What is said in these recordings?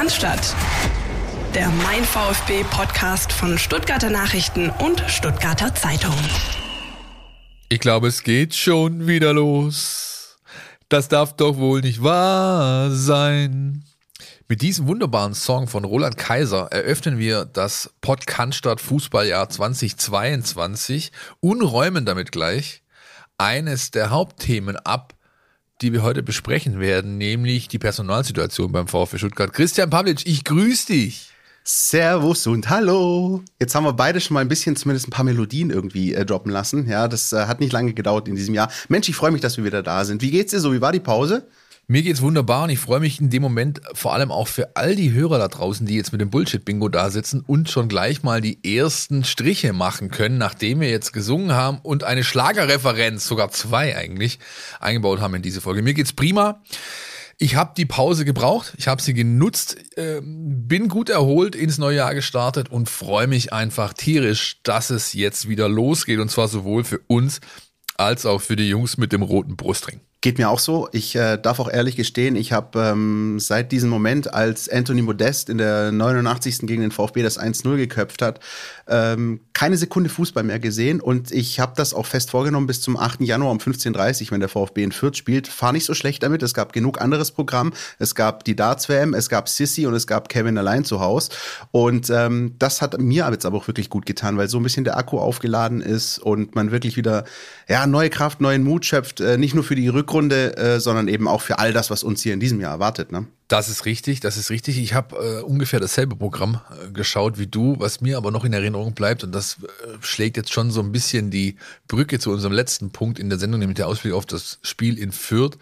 Cannstatt. Der Mein VfB Podcast von Stuttgarter Nachrichten und Stuttgarter Zeitung. Ich glaube, es geht schon wieder los. Das darf doch wohl nicht wahr sein. Mit diesem wunderbaren Song von Roland Kaiser eröffnen wir das Podcast Fußballjahr 2022 und räumen damit gleich eines der Hauptthemen ab, die wir heute besprechen werden, nämlich die Personalsituation beim VfB Stuttgart. Christian Pavlic, ich grüße dich. Servus und hallo. Jetzt haben wir beide schon mal ein bisschen zumindest ein paar Melodien irgendwie äh, droppen lassen. Ja, das äh, hat nicht lange gedauert in diesem Jahr. Mensch, ich freue mich, dass wir wieder da sind. Wie geht's dir so? Wie war die Pause? Mir geht's wunderbar und ich freue mich in dem Moment vor allem auch für all die Hörer da draußen, die jetzt mit dem Bullshit-Bingo da sitzen und schon gleich mal die ersten Striche machen können, nachdem wir jetzt gesungen haben und eine Schlagerreferenz, sogar zwei eigentlich, eingebaut haben in diese Folge. Mir geht's prima. Ich habe die Pause gebraucht, ich habe sie genutzt, äh, bin gut erholt ins neue Jahr gestartet und freue mich einfach tierisch, dass es jetzt wieder losgeht und zwar sowohl für uns als auch für die Jungs mit dem roten Brustring. Geht mir auch so. Ich äh, darf auch ehrlich gestehen, ich habe ähm, seit diesem Moment, als Anthony Modest in der 89. gegen den VfB das 1-0 geköpft hat, ähm, keine Sekunde Fußball mehr gesehen. Und ich habe das auch fest vorgenommen bis zum 8. Januar um 15.30 Uhr, wenn der VfB in Fürth spielt. Fahr nicht so schlecht damit. Es gab genug anderes Programm. Es gab die Darts-WM, es gab Sissy und es gab Kevin allein zu Hause. Und ähm, das hat mir jetzt aber auch wirklich gut getan, weil so ein bisschen der Akku aufgeladen ist und man wirklich wieder ja, neue Kraft, neuen Mut schöpft. Äh, nicht nur für die Rück Rückrunde, äh, sondern eben auch für all das, was uns hier in diesem Jahr erwartet. Ne? Das ist richtig, das ist richtig. Ich habe äh, ungefähr dasselbe Programm äh, geschaut wie du, was mir aber noch in Erinnerung bleibt und das äh, schlägt jetzt schon so ein bisschen die Brücke zu unserem letzten Punkt in der Sendung, nämlich der Ausblick auf das Spiel in Fürth.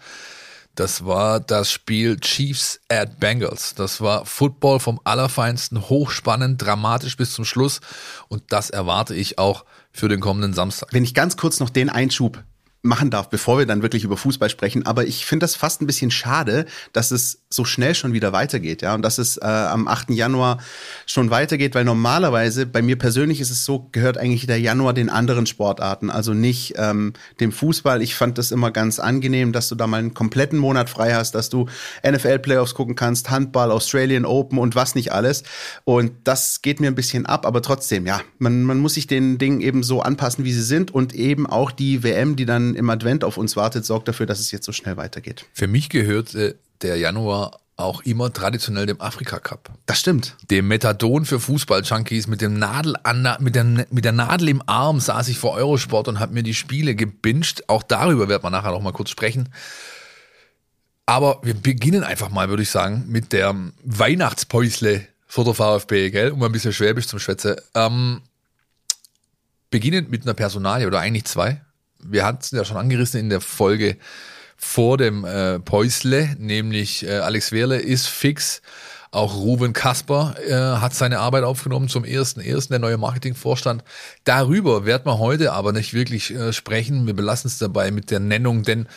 Das war das Spiel Chiefs at Bengals. Das war Football vom Allerfeinsten, hochspannend, dramatisch bis zum Schluss. Und das erwarte ich auch für den kommenden Samstag. Wenn ich ganz kurz noch den Einschub machen darf, bevor wir dann wirklich über Fußball sprechen. Aber ich finde das fast ein bisschen schade, dass es so schnell schon wieder weitergeht, ja, und dass es äh, am 8. Januar schon weitergeht, weil normalerweise bei mir persönlich ist es so, gehört eigentlich der Januar den anderen Sportarten, also nicht ähm, dem Fußball. Ich fand das immer ganz angenehm, dass du da mal einen kompletten Monat frei hast, dass du NFL-Playoffs gucken kannst, Handball, Australian Open und was nicht alles. Und das geht mir ein bisschen ab, aber trotzdem, ja, man, man muss sich den Dingen eben so anpassen, wie sie sind und eben auch die WM, die dann im Advent auf uns wartet, sorgt dafür, dass es jetzt so schnell weitergeht. Für mich gehört äh, der Januar auch immer traditionell dem Afrika Cup. Das stimmt. Dem Methadon für Fußball-Junkies mit dem Nadel an, mit der, mit der Nadel im Arm saß ich vor Eurosport und habe mir die Spiele gebinged. Auch darüber wird man nachher noch mal kurz sprechen. Aber wir beginnen einfach mal, würde ich sagen, mit der Weihnachtspäusle vor der VfB, gell? Um ein bisschen Schwäbisch zum Schwätze. Ähm, beginnend mit einer Personalie oder eigentlich zwei wir hatten es ja schon angerissen in der Folge vor dem äh, Päusle, nämlich äh, Alex Wehrle ist fix. Auch Ruben Kasper äh, hat seine Arbeit aufgenommen zum ersten ersten der neue Marketingvorstand. Darüber werden wir heute aber nicht wirklich äh, sprechen. Wir belassen es dabei mit der Nennung, denn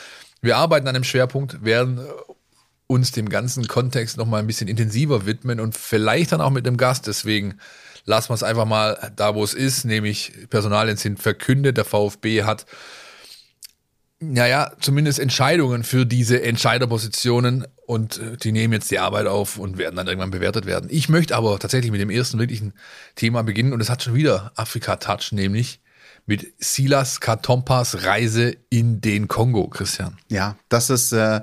wir arbeiten an einem Schwerpunkt, werden äh, uns dem ganzen Kontext noch mal ein bisschen intensiver widmen und vielleicht dann auch mit einem Gast. Deswegen lassen wir es einfach mal da, wo es ist, nämlich Personalien sind verkündet. Der VfB hat naja, zumindest Entscheidungen für diese Entscheiderpositionen und äh, die nehmen jetzt die Arbeit auf und werden dann irgendwann bewertet werden. Ich möchte aber tatsächlich mit dem ersten wirklichen Thema beginnen und es hat schon wieder Afrika-Touch, nämlich mit Silas Katompas Reise in den Kongo, Christian. Ja, das ist äh,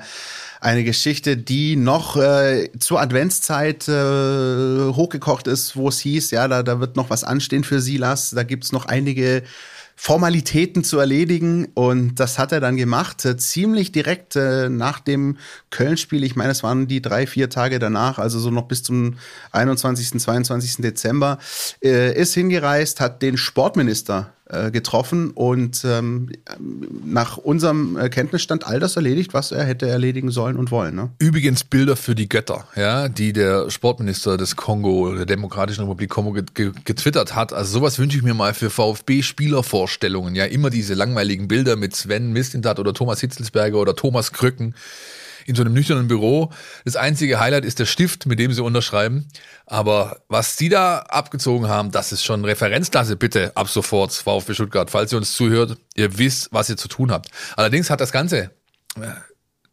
eine Geschichte, die noch äh, zur Adventszeit äh, hochgekocht ist, wo es hieß, ja, da, da wird noch was anstehen für Silas. Da gibt's noch einige Formalitäten zu erledigen. Und das hat er dann gemacht, äh, ziemlich direkt äh, nach dem Köln-Spiel. Ich meine, es waren die drei, vier Tage danach, also so noch bis zum 21., 22. Dezember, äh, ist hingereist, hat den Sportminister äh, getroffen und ähm, nach unserem Kenntnisstand all das erledigt, was er hätte erledigen sollen und wollen. Ne? Übrigens Bilder für die Götter, ja, die der Sportminister des Kongo, der Demokratischen Republik Kongo getwittert hat. Also sowas wünsche ich mir mal für VfB-Spielervorstellungen. Ja, immer diese langweiligen Bilder mit Sven Mistintat oder Thomas Hitzelsberger oder Thomas Krücken in so einem nüchternen Büro. Das einzige Highlight ist der Stift, mit dem sie unterschreiben. Aber was sie da abgezogen haben, das ist schon Referenzklasse. Bitte ab sofort VfB Stuttgart. Falls ihr uns zuhört, ihr wisst, was ihr zu tun habt. Allerdings hat das Ganze äh,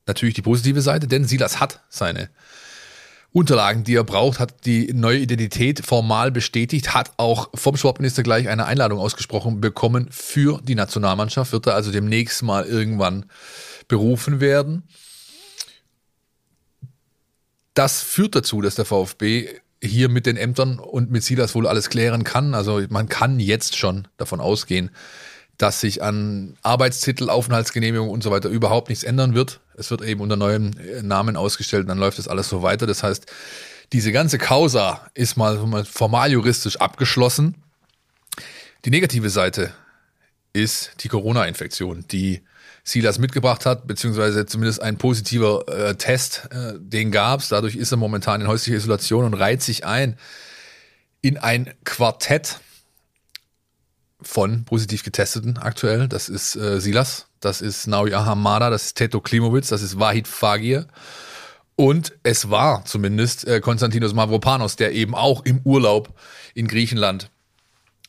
natürlich die positive Seite, denn Silas hat seine Unterlagen, die er braucht, hat die neue Identität formal bestätigt, hat auch vom Sportminister gleich eine Einladung ausgesprochen bekommen für die Nationalmannschaft, wird er also demnächst mal irgendwann berufen werden. Das führt dazu, dass der VfB hier mit den Ämtern und mit Silas wohl alles klären kann. Also man kann jetzt schon davon ausgehen, dass sich an Arbeitstitel, Aufenthaltsgenehmigung und so weiter überhaupt nichts ändern wird. Es wird eben unter neuem äh, Namen ausgestellt und dann läuft das alles so weiter. Das heißt, diese ganze Causa ist mal, mal formal juristisch abgeschlossen. Die negative Seite ist die Corona-Infektion, die Silas mitgebracht hat, beziehungsweise zumindest ein positiver äh, Test, äh, den gab's. Dadurch ist er momentan in häuslicher Isolation und reiht sich ein in ein Quartett von positiv Getesteten aktuell. Das ist äh, Silas, das ist Naui Ahamada, das ist Teto Klimowitz, das ist Wahid Fagir. Und es war zumindest äh, Konstantinos Mavropanos, der eben auch im Urlaub in Griechenland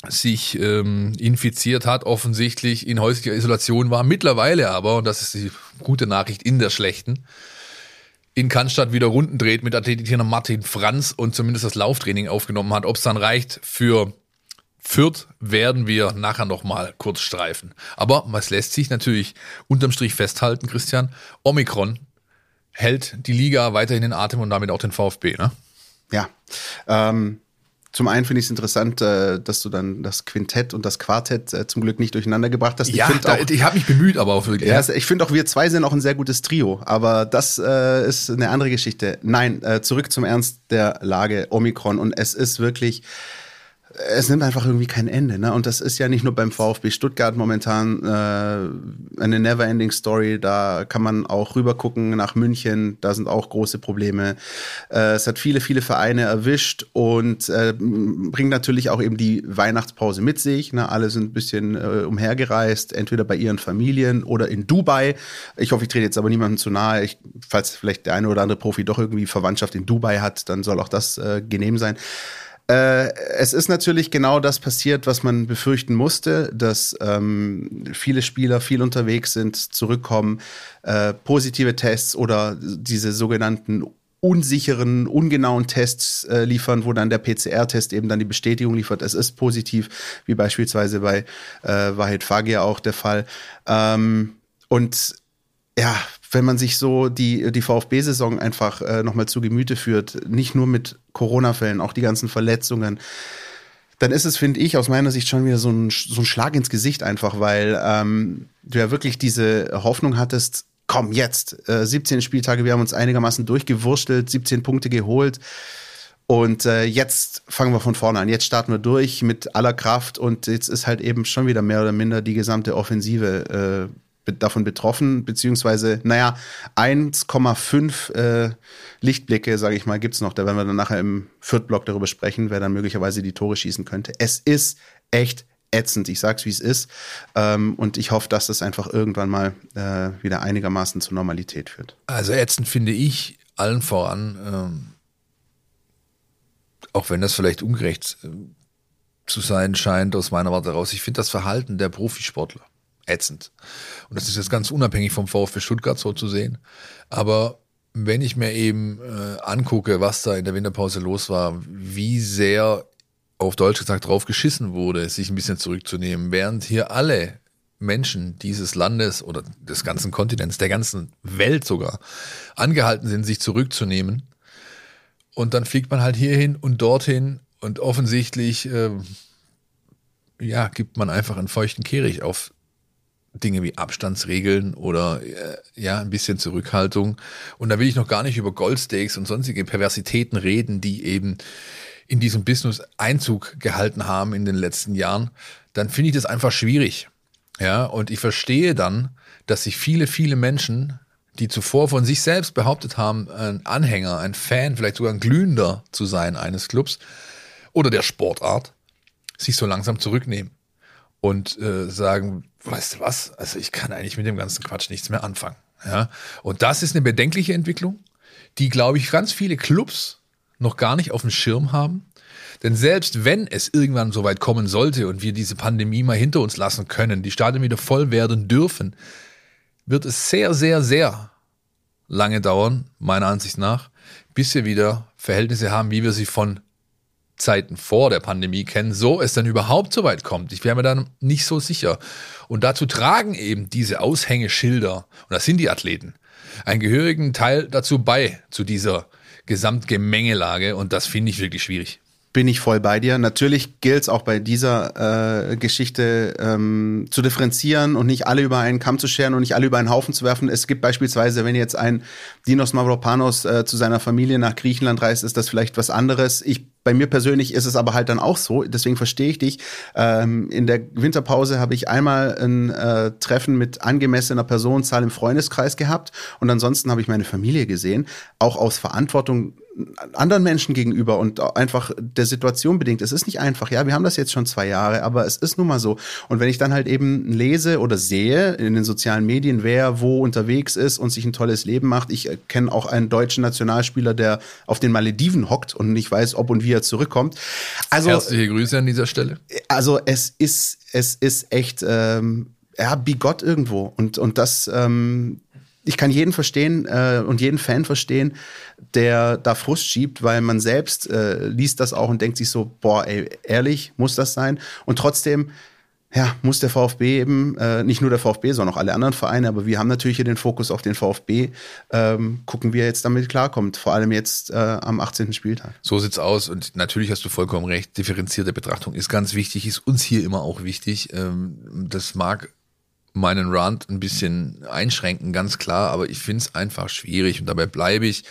sich ähm, infiziert hat, offensichtlich in häuslicher Isolation war. Mittlerweile aber, und das ist die gute Nachricht in der schlechten, in Cannstatt wieder Runden dreht mit Athletiner Martin Franz und zumindest das Lauftraining aufgenommen hat. Ob es dann reicht für Fürth werden wir nachher nochmal kurz streifen. Aber was lässt sich natürlich unterm Strich festhalten, Christian, Omikron hält die Liga weiterhin in Atem und damit auch den VfB, ne? Ja. Ähm, zum einen finde ich es interessant, äh, dass du dann das Quintett und das Quartett äh, zum Glück nicht durcheinander gebracht hast. Ja, ich, ich habe mich bemüht, aber auch wirklich. Ja, ich finde auch wir zwei sind auch ein sehr gutes Trio, aber das äh, ist eine andere Geschichte. Nein, äh, zurück zum Ernst der Lage Omikron und es ist wirklich es nimmt einfach irgendwie kein Ende. Ne? Und das ist ja nicht nur beim VfB Stuttgart momentan äh, eine never-ending Story. Da kann man auch rüber gucken nach München. Da sind auch große Probleme. Äh, es hat viele, viele Vereine erwischt und äh, bringt natürlich auch eben die Weihnachtspause mit sich. Ne? Alle sind ein bisschen äh, umhergereist, entweder bei ihren Familien oder in Dubai. Ich hoffe, ich trete jetzt aber niemandem zu nahe. Ich, falls vielleicht der eine oder andere Profi doch irgendwie Verwandtschaft in Dubai hat, dann soll auch das äh, genehm sein. Äh, es ist natürlich genau das passiert, was man befürchten musste, dass ähm, viele Spieler viel unterwegs sind, zurückkommen, äh, positive Tests oder diese sogenannten unsicheren, ungenauen Tests äh, liefern, wo dann der PCR-Test eben dann die Bestätigung liefert, es ist positiv, wie beispielsweise bei äh, Wahid Fagir auch der Fall. Ähm, und ja, wenn man sich so die, die VfB-Saison einfach äh, nochmal zu Gemüte führt, nicht nur mit Corona-Fällen, auch die ganzen Verletzungen, dann ist es, finde ich, aus meiner Sicht schon wieder so ein, so ein Schlag ins Gesicht einfach, weil ähm, du ja wirklich diese Hoffnung hattest, komm, jetzt, äh, 17 Spieltage, wir haben uns einigermaßen durchgewurstelt, 17 Punkte geholt. Und äh, jetzt fangen wir von vorne an. Jetzt starten wir durch mit aller Kraft und jetzt ist halt eben schon wieder mehr oder minder die gesamte Offensive äh, davon betroffen, beziehungsweise, naja, 1,5 äh, Lichtblicke, sage ich mal, gibt's noch. Da werden wir dann nachher im Viertblock darüber sprechen, wer dann möglicherweise die Tore schießen könnte. Es ist echt ätzend. Ich sag's, wie es ist. Ähm, und ich hoffe, dass das einfach irgendwann mal äh, wieder einigermaßen zur Normalität führt. Also ätzend finde ich allen voran, ähm, auch wenn das vielleicht ungerecht äh, zu sein scheint aus meiner Warte heraus, ich finde das Verhalten der Profisportler ätzend. Und das ist jetzt ganz unabhängig vom VfB Stuttgart so zu sehen. Aber wenn ich mir eben äh, angucke, was da in der Winterpause los war, wie sehr auf Deutsch gesagt drauf geschissen wurde, sich ein bisschen zurückzunehmen, während hier alle Menschen dieses Landes oder des ganzen Kontinents, der ganzen Welt sogar, angehalten sind, sich zurückzunehmen. Und dann fliegt man halt hierhin und dorthin und offensichtlich, äh, ja, gibt man einfach einen feuchten Kehricht auf Dinge wie Abstandsregeln oder äh, ja, ein bisschen Zurückhaltung. Und da will ich noch gar nicht über Goldsteaks und sonstige Perversitäten reden, die eben in diesem Business Einzug gehalten haben in den letzten Jahren. Dann finde ich das einfach schwierig. Ja, und ich verstehe dann, dass sich viele, viele Menschen, die zuvor von sich selbst behauptet haben, ein Anhänger, ein Fan, vielleicht sogar ein Glühender zu sein eines Clubs oder der Sportart, sich so langsam zurücknehmen und äh, sagen, weißt du was, also ich kann eigentlich mit dem ganzen Quatsch nichts mehr anfangen. Ja? Und das ist eine bedenkliche Entwicklung, die, glaube ich, ganz viele Clubs noch gar nicht auf dem Schirm haben. Denn selbst wenn es irgendwann so weit kommen sollte und wir diese Pandemie mal hinter uns lassen können, die Stadien wieder voll werden dürfen, wird es sehr, sehr, sehr lange dauern, meiner Ansicht nach, bis wir wieder Verhältnisse haben, wie wir sie von Zeiten vor der Pandemie kennen, so es dann überhaupt so weit kommt. Ich wäre mir dann nicht so sicher. Und dazu tragen eben diese Aushängeschilder, und das sind die Athleten, einen gehörigen Teil dazu bei, zu dieser Gesamtgemengelage. Und das finde ich wirklich schwierig bin ich voll bei dir. Natürlich gilt es auch bei dieser äh, Geschichte ähm, zu differenzieren und nicht alle über einen Kamm zu scheren und nicht alle über einen Haufen zu werfen. Es gibt beispielsweise, wenn jetzt ein Dinos Mavropanos äh, zu seiner Familie nach Griechenland reist, ist das vielleicht was anderes. Ich bei mir persönlich ist es aber halt dann auch so, deswegen verstehe ich dich. Ähm, in der Winterpause habe ich einmal ein äh, Treffen mit angemessener Personenzahl im Freundeskreis gehabt und ansonsten habe ich meine Familie gesehen, auch aus Verantwortung anderen Menschen gegenüber und einfach der Situation bedingt. Es ist nicht einfach, ja, wir haben das jetzt schon zwei Jahre, aber es ist nun mal so. Und wenn ich dann halt eben lese oder sehe in den sozialen Medien, wer wo unterwegs ist und sich ein tolles Leben macht, ich kenne auch einen deutschen Nationalspieler, der auf den Malediven hockt und nicht weiß, ob und wie er zurückkommt. Also herzliche Grüße an dieser Stelle. Also es ist es ist echt ähm, ja bigott irgendwo und und das ähm, ich kann jeden verstehen äh, und jeden Fan verstehen, der da Frust schiebt, weil man selbst äh, liest das auch und denkt sich so, boah, ey, ehrlich, muss das sein? Und trotzdem, ja, muss der VfB eben, äh, nicht nur der VfB, sondern auch alle anderen Vereine, aber wir haben natürlich hier den Fokus auf den VfB, ähm, gucken, wie er jetzt damit klarkommt, vor allem jetzt äh, am 18. Spieltag. So sieht's aus und natürlich hast du vollkommen recht, differenzierte Betrachtung ist ganz wichtig, ist uns hier immer auch wichtig. Ähm, das mag meinen Rant ein bisschen einschränken, ganz klar, aber ich finde es einfach schwierig und dabei bleibe ich.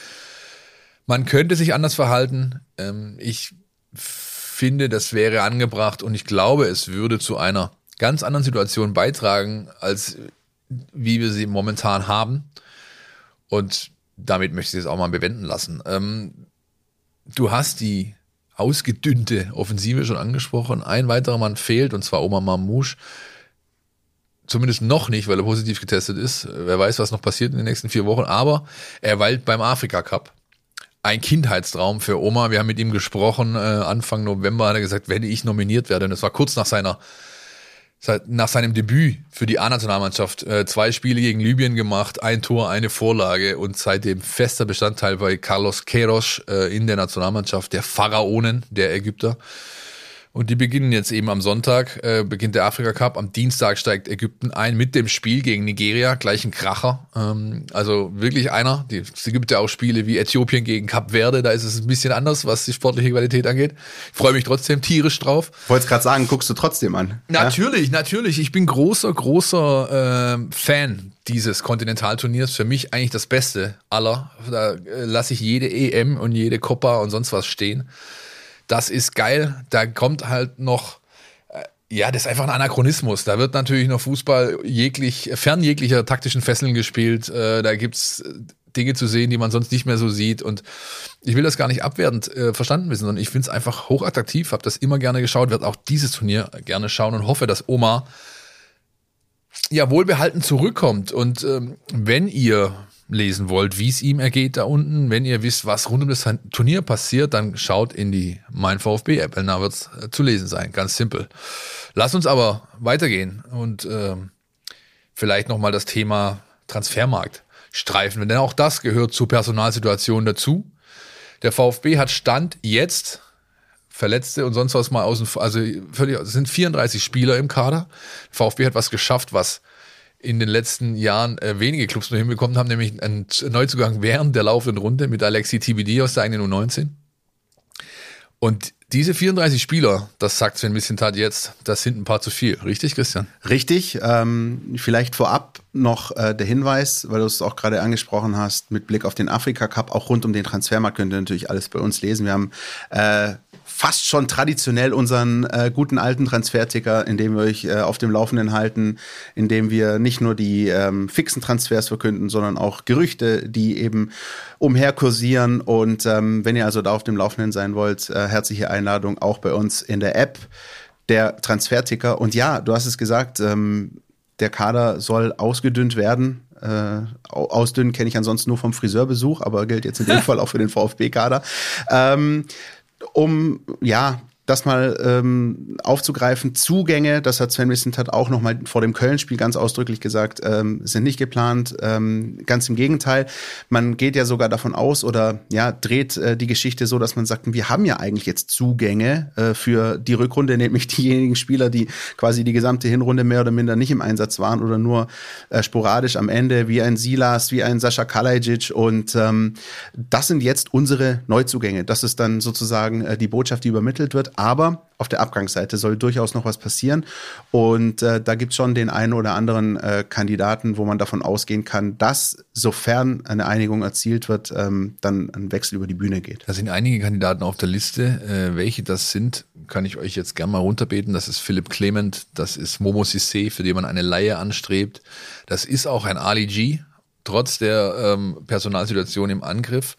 Man könnte sich anders verhalten. Ähm, ich finde, das wäre angebracht und ich glaube, es würde zu einer ganz anderen Situation beitragen, als wie wir sie momentan haben. Und damit möchte ich es auch mal bewenden lassen. Ähm, du hast die ausgedünnte Offensive schon angesprochen. Ein weiterer Mann fehlt, und zwar Omar Mamouche. Zumindest noch nicht, weil er positiv getestet ist. Wer weiß, was noch passiert in den nächsten vier Wochen. Aber er weilt beim Afrika Cup. Ein Kindheitstraum für Oma. Wir haben mit ihm gesprochen. Äh, Anfang November hat er gesagt, wenn ich nominiert werde. Und das war kurz nach seiner nach seinem Debüt für die A-Nationalmannschaft äh, zwei Spiele gegen Libyen gemacht, ein Tor, eine Vorlage und seitdem fester Bestandteil bei Carlos Queiroz äh, in der Nationalmannschaft der Pharaonen der Ägypter. Und die beginnen jetzt eben am Sonntag, äh, beginnt der Afrika Cup. Am Dienstag steigt Ägypten ein mit dem Spiel gegen Nigeria, gleich ein Kracher. Ähm, also wirklich einer. Die, es gibt ja auch Spiele wie Äthiopien gegen Kap Verde, da ist es ein bisschen anders, was die sportliche Qualität angeht. Ich freue mich trotzdem tierisch drauf. Wollte gerade sagen, guckst du trotzdem an. Natürlich, ja? natürlich. Ich bin großer, großer äh, Fan dieses Kontinentalturniers. Für mich eigentlich das Beste aller. Da äh, lasse ich jede EM und jede Copa und sonst was stehen das ist geil. Da kommt halt noch, äh, ja, das ist einfach ein Anachronismus. Da wird natürlich noch Fußball jeglich, fern jeglicher taktischen Fesseln gespielt. Äh, da gibt's Dinge zu sehen, die man sonst nicht mehr so sieht. Und ich will das gar nicht abwertend äh, verstanden wissen, sondern ich finde es einfach hochattraktiv, habe das immer gerne geschaut, werde auch dieses Turnier gerne schauen und hoffe, dass Oma ja wohlbehalten zurückkommt. Und ähm, wenn ihr lesen wollt, wie es ihm ergeht da unten, wenn ihr wisst, was rund um das Turnier passiert, dann schaut in die Mein VfB App, da wird es äh, zu lesen sein, ganz simpel. Lass uns aber weitergehen und äh, vielleicht nochmal das Thema Transfermarkt streifen, denn auch das gehört zur Personalsituation dazu. Der VfB hat Stand jetzt Verletzte und sonst was mal außen, also völlig, es sind 34 Spieler im Kader. VfB hat was geschafft, was in den letzten Jahren äh, wenige Clubs nur hinbekommen haben, nämlich einen Neuzugang während der laufenden Runde mit Alexi TBD aus der eigenen U19. Und diese 34 Spieler, das sagt Sven Missentat jetzt, das sind ein paar zu viel. Richtig, Christian? Richtig. Ähm, vielleicht vorab noch äh, der Hinweis, weil du es auch gerade angesprochen hast, mit Blick auf den Afrika Cup, auch rund um den Transfermarkt könnt ihr natürlich alles bei uns lesen. Wir haben äh, fast schon traditionell unseren äh, guten alten Transferticker, in dem wir euch äh, auf dem Laufenden halten, in dem wir nicht nur die ähm, fixen Transfers verkünden, sondern auch Gerüchte, die eben umherkursieren. Und ähm, wenn ihr also da auf dem Laufenden sein wollt, äh, herzliche Einladung auch bei uns in der App der Transferticker. Und ja, du hast es gesagt, ähm, der Kader soll ausgedünnt werden. Äh, ausdünnen kenne ich ansonsten nur vom Friseurbesuch, aber gilt jetzt in dem Fall auch für den VfB-Kader. Ähm, um ja das mal ähm, aufzugreifen. Zugänge, das hat Sven Missentat auch noch mal vor dem Köln-Spiel ganz ausdrücklich gesagt, ähm, sind nicht geplant. Ähm, ganz im Gegenteil, man geht ja sogar davon aus oder ja dreht äh, die Geschichte so, dass man sagt, wir haben ja eigentlich jetzt Zugänge äh, für die Rückrunde, nämlich diejenigen Spieler, die quasi die gesamte Hinrunde mehr oder minder nicht im Einsatz waren oder nur äh, sporadisch am Ende, wie ein Silas, wie ein Sascha Kalajic und ähm, das sind jetzt unsere Neuzugänge. Das ist dann sozusagen äh, die Botschaft, die übermittelt wird. Aber auf der Abgangsseite soll durchaus noch was passieren. Und äh, da gibt es schon den einen oder anderen äh, Kandidaten, wo man davon ausgehen kann, dass, sofern eine Einigung erzielt wird, ähm, dann ein Wechsel über die Bühne geht. Da sind einige Kandidaten auf der Liste. Äh, welche das sind, kann ich euch jetzt gerne mal runterbeten. Das ist Philipp Clement, das ist Momo Sissé, für den man eine Laie anstrebt. Das ist auch ein Ali G, trotz der ähm, Personalsituation im Angriff.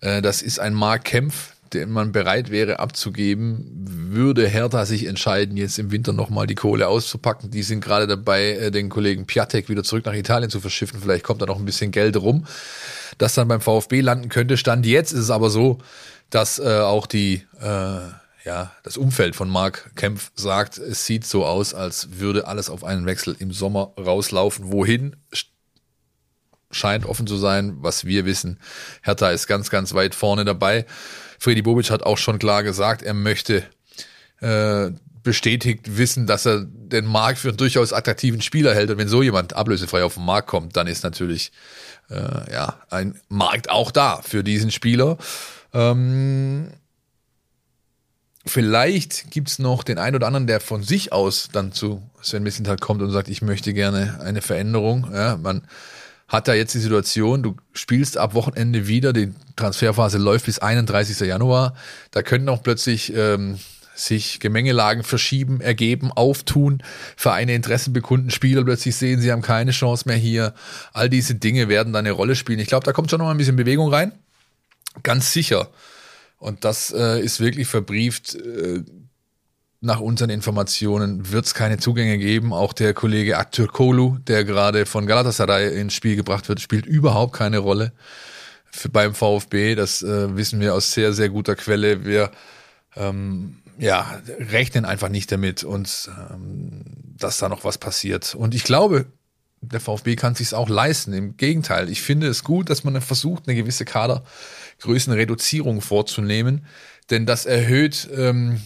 Äh, das ist ein Mark Kempf, den man bereit wäre abzugeben, würde Hertha sich entscheiden, jetzt im Winter nochmal die Kohle auszupacken. Die sind gerade dabei, äh, den Kollegen Piatek wieder zurück nach Italien zu verschiffen. Vielleicht kommt da noch ein bisschen Geld rum, das dann beim VfB landen könnte. Stand jetzt ist es aber so, dass äh, auch die äh, ja, das Umfeld von Marc Kempf sagt, es sieht so aus, als würde alles auf einen Wechsel im Sommer rauslaufen. Wohin? Scheint offen zu sein, was wir wissen. Hertha ist ganz, ganz weit vorne dabei. Freddy Bobic hat auch schon klar gesagt, er möchte äh, bestätigt wissen, dass er den Markt für einen durchaus attraktiven Spieler hält. Und wenn so jemand ablösefrei auf den Markt kommt, dann ist natürlich äh, ja ein Markt auch da für diesen Spieler. Ähm, vielleicht gibt's noch den einen oder anderen, der von sich aus dann zu Sven Missenthal kommt und sagt, ich möchte gerne eine Veränderung. Ja, man hat da jetzt die Situation, du spielst ab Wochenende wieder, die Transferphase läuft bis 31. Januar, da können auch plötzlich ähm, sich Gemengelagen verschieben, ergeben, auftun, Vereine Interessen bekunden, Spieler plötzlich sehen, sie haben keine Chance mehr hier. All diese Dinge werden da eine Rolle spielen. Ich glaube, da kommt schon noch ein bisschen Bewegung rein. Ganz sicher. Und das äh, ist wirklich verbrieft. Äh, nach unseren Informationen wird es keine Zugänge geben. Auch der Kollege Aktürkolu, der gerade von Galatasaray ins Spiel gebracht wird, spielt überhaupt keine Rolle für, beim VfB. Das äh, wissen wir aus sehr, sehr guter Quelle. Wir ähm, ja, rechnen einfach nicht damit und ähm, dass da noch was passiert. Und ich glaube, der VfB kann sich auch leisten. Im Gegenteil, ich finde es gut, dass man versucht, eine gewisse Kadergrößenreduzierung vorzunehmen, denn das erhöht ähm,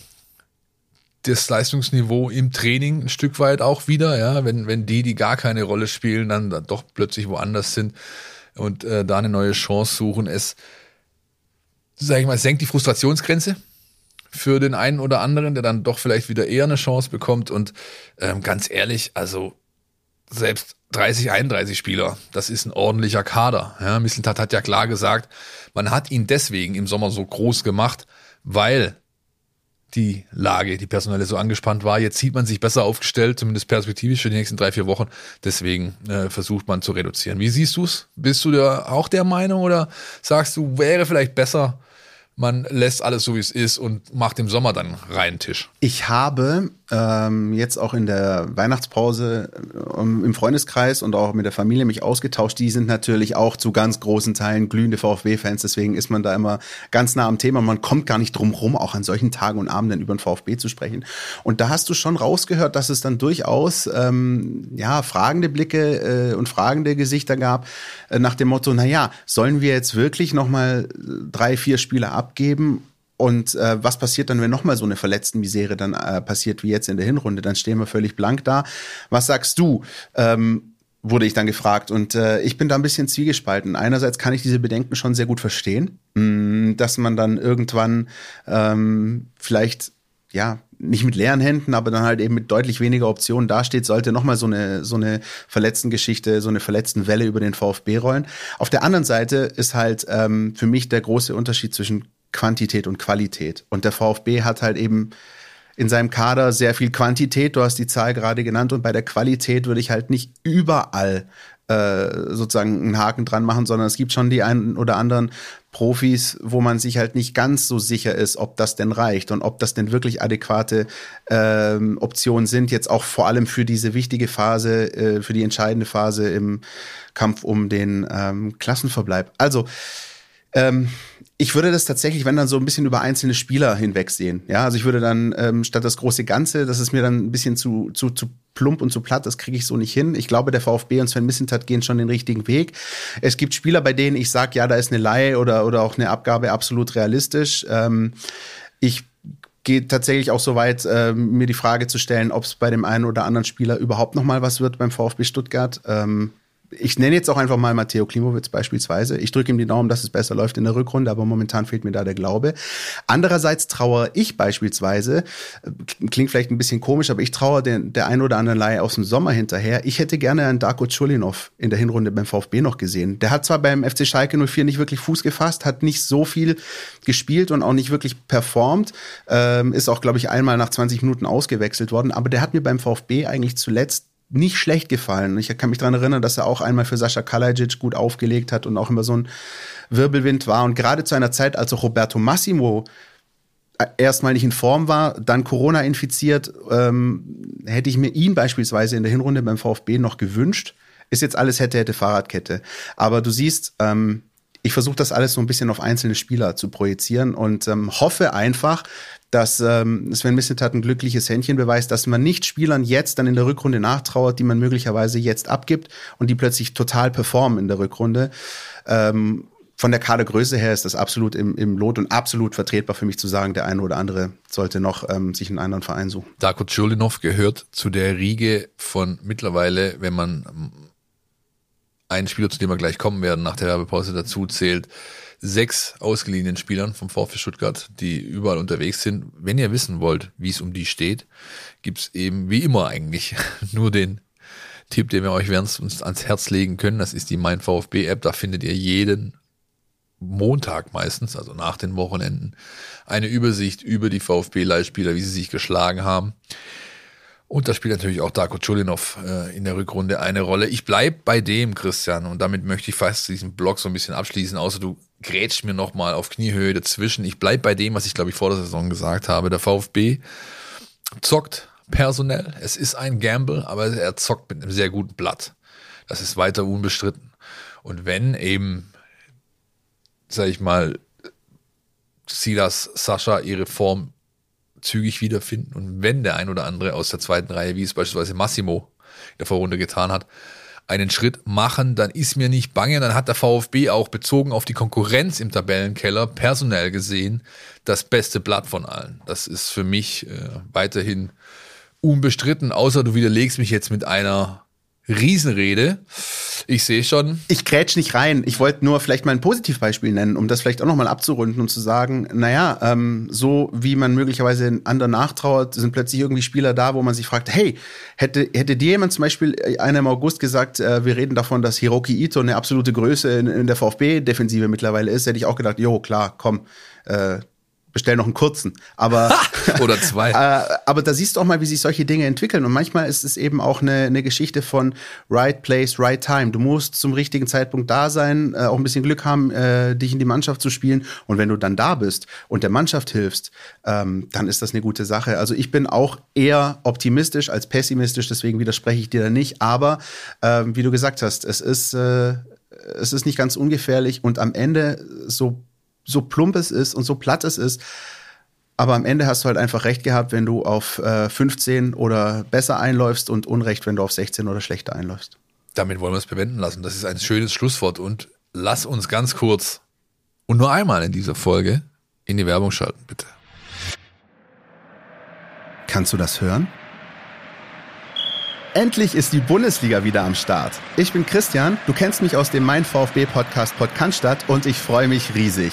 das Leistungsniveau im Training ein Stück weit auch wieder, ja, wenn, wenn die, die gar keine Rolle spielen, dann, doch plötzlich woanders sind und äh, da eine neue Chance suchen. Es, sag ich mal, senkt die Frustrationsgrenze für den einen oder anderen, der dann doch vielleicht wieder eher eine Chance bekommt. Und ähm, ganz ehrlich, also selbst 30, 31 Spieler, das ist ein ordentlicher Kader. Ja, Mislintat hat ja klar gesagt, man hat ihn deswegen im Sommer so groß gemacht, weil die Lage, die personelle so angespannt war. Jetzt sieht man sich besser aufgestellt, zumindest perspektivisch für die nächsten drei, vier Wochen. Deswegen äh, versucht man zu reduzieren. Wie siehst du's? Bist du da auch der Meinung oder sagst du, wäre vielleicht besser, man lässt alles so, wie es ist und macht im Sommer dann reinen Tisch? Ich habe ähm, jetzt auch in der Weihnachtspause ähm, im Freundeskreis und auch mit der Familie mich ausgetauscht. Die sind natürlich auch zu ganz großen Teilen glühende VfB-Fans, deswegen ist man da immer ganz nah am Thema. Man kommt gar nicht drum rum, auch an solchen Tagen und Abenden über den VfB zu sprechen. Und da hast du schon rausgehört, dass es dann durchaus ähm, ja fragende Blicke äh, und fragende Gesichter gab äh, nach dem Motto: Na ja, sollen wir jetzt wirklich noch mal drei, vier Spiele abgeben? Und äh, was passiert dann, wenn nochmal so eine verletzten Misere dann äh, passiert wie jetzt in der Hinrunde? Dann stehen wir völlig blank da. Was sagst du? Ähm, wurde ich dann gefragt. Und äh, ich bin da ein bisschen zwiegespalten. Einerseits kann ich diese Bedenken schon sehr gut verstehen, mh, mm, dass man dann irgendwann ähm, vielleicht ja nicht mit leeren Händen, aber dann halt eben mit deutlich weniger Optionen dasteht, sollte nochmal so eine, so eine verletzten Geschichte, so eine verletzten Welle über den VfB rollen. Auf der anderen Seite ist halt ähm, für mich der große Unterschied zwischen Quantität und Qualität. Und der VfB hat halt eben in seinem Kader sehr viel Quantität. Du hast die Zahl gerade genannt. Und bei der Qualität würde ich halt nicht überall äh, sozusagen einen Haken dran machen, sondern es gibt schon die einen oder anderen Profis, wo man sich halt nicht ganz so sicher ist, ob das denn reicht und ob das denn wirklich adäquate ähm, Optionen sind, jetzt auch vor allem für diese wichtige Phase, äh, für die entscheidende Phase im Kampf um den ähm, Klassenverbleib. Also Ähm, ich würde das tatsächlich, wenn dann so ein bisschen über einzelne Spieler hinwegsehen. Ja, also ich würde dann ähm, statt das große Ganze, das ist mir dann ein bisschen zu, zu, zu plump und zu platt, das kriege ich so nicht hin. Ich glaube, der VfB und Sven Missentat gehen schon den richtigen Weg. Es gibt Spieler, bei denen ich sage, ja, da ist eine Leihe oder, oder auch eine Abgabe absolut realistisch. Ähm, ich gehe tatsächlich auch so weit, äh, mir die Frage zu stellen, ob es bei dem einen oder anderen Spieler überhaupt noch mal was wird beim VfB Stuttgart. Ähm, ich nenne jetzt auch einfach mal Matteo Klimowitz beispielsweise. Ich drücke ihm die Daumen, dass es besser läuft in der Rückrunde, aber momentan fehlt mir da der Glaube. Andererseits trauere ich beispielsweise, äh, klingt vielleicht ein bisschen komisch, aber ich trauere der, der ein oder anderen Laie aus dem Sommer hinterher. Ich hätte gerne einen Darko Chulinov in der Hinrunde beim VfB noch gesehen. Der hat zwar beim FC Schalke 04 nicht wirklich Fuß gefasst, hat nicht so viel gespielt und auch nicht wirklich performt, ähm, ist auch, glaube ich, einmal nach 20 Minuten ausgewechselt worden, aber der hat mir beim VfB eigentlich zuletzt nicht schlecht gefallen. Ich kann mich daran erinnern, dass er auch einmal für Sascha Kalajic gut aufgelegt hat und auch immer so ein Wirbelwind war. Und gerade zu einer Zeit, als auch Roberto Massimo erstmal nicht in Form war, dann Corona infiziert, ähm, hätte ich mir ihn beispielsweise in der Hinrunde beim VfB noch gewünscht. Ist jetzt alles hätte, hätte Fahrradkette. Aber du siehst, ähm, ich versuche das alles so ein bisschen auf einzelne Spieler zu projizieren und ähm, hoffe einfach, dass ähm, Sven Missentat ein glückliches Händchen beweist, dass man nicht Spielern jetzt dann in der Rückrunde nachtrauert, die man möglicherweise jetzt abgibt und die plötzlich total performen in der Rückrunde. Ähm, von der Kadergröße her ist das absolut im, im Lot und absolut vertretbar für mich zu sagen, der eine oder andere sollte noch ähm, sich einen anderen Verein suchen. Darko Tschulinov gehört zu der Riege von mittlerweile, wenn man ähm, einen Spieler, zu dem wir gleich kommen werden, nach der Werbepause dazu zählt, sechs ausgeliehenen Spielern vom VfB Stuttgart, die überall unterwegs sind. Wenn ihr wissen wollt, wie es um die steht, gibt's eben wie immer eigentlich nur den Tipp, den wir euch wärmstens ans Herz legen können. Das ist die Mein VfB App. Da findet ihr jeden Montag meistens, also nach den Wochenenden, eine Übersicht über die VfB-Leihspieler, wie sie sich geschlagen haben. Und da spielt natürlich auch Darko Chulinov äh, in der Rückrunde eine Rolle. Ich bleib bei dem, Christian, und damit möchte ich fast diesen Blog so ein bisschen abschließen, außer du grätscht mir nochmal auf Kniehöhe dazwischen. Ich bleib bei dem, was ich glaube ich vor der Saison gesagt habe. Der VfB zockt personell. Es ist ein Gamble, aber er zockt mit einem sehr guten Blatt. Das ist weiter unbestritten. Und wenn eben, sag ich mal, Silas, Sascha ihre Form zügig wiederfinden. Und wenn der ein oder andere aus der zweiten Reihe, wie es beispielsweise Massimo in der Vorrunde getan hat, einen Schritt machen, dann ist mir nicht bange. Dann hat der VfB auch bezogen auf die Konkurrenz im Tabellenkeller personell gesehen das beste Blatt von allen. Das ist für mich äh, weiterhin unbestritten, außer du widerlegst mich jetzt mit einer Riesenrede. Ich sehe schon. Ich grätsch nicht rein. Ich wollte nur vielleicht mal ein Positivbeispiel nennen, um das vielleicht auch nochmal abzurunden und zu sagen, naja, ähm, so wie man möglicherweise in anderen nachtrauert, sind plötzlich irgendwie Spieler da, wo man sich fragt, hey, hätte, hätte dir jemand zum Beispiel äh, einer im August gesagt, äh, wir reden davon, dass Hiroki Ito eine absolute Größe in, in der VfB-Defensive mittlerweile ist, hätte ich auch gedacht, jo, klar, komm, äh, bestell noch einen kurzen. Aber oder zwei. äh, aber da siehst du auch mal, wie sich solche Dinge entwickeln. Und manchmal ist es eben auch eine, eine Geschichte von right place, right time. Du musst zum richtigen Zeitpunkt da sein, äh, auch ein bisschen Glück haben, äh, dich in die Mannschaft zu spielen. Und wenn du dann da bist und der Mannschaft hilfst, ähm, dann ist das eine gute Sache. Also ich bin auch eher optimistisch als pessimistisch, deswegen widerspreche ich dir da nicht. Aber äh, wie du gesagt hast, es ist äh, es ist nicht ganz ungefährlich und am Ende so so plump es ist und so platt es ist. Aber am Ende hast du halt einfach recht gehabt, wenn du auf äh, 15 oder besser einläufst und Unrecht, wenn du auf 16 oder schlechter einläufst. Damit wollen wir es bewenden lassen. Das ist ein schönes Schlusswort und lass uns ganz kurz und nur einmal in dieser Folge in die Werbung schalten, bitte. Kannst du das hören? Endlich ist die Bundesliga wieder am Start. Ich bin Christian, du kennst mich aus dem Mein VfB Podcast Podcast und ich freue mich riesig.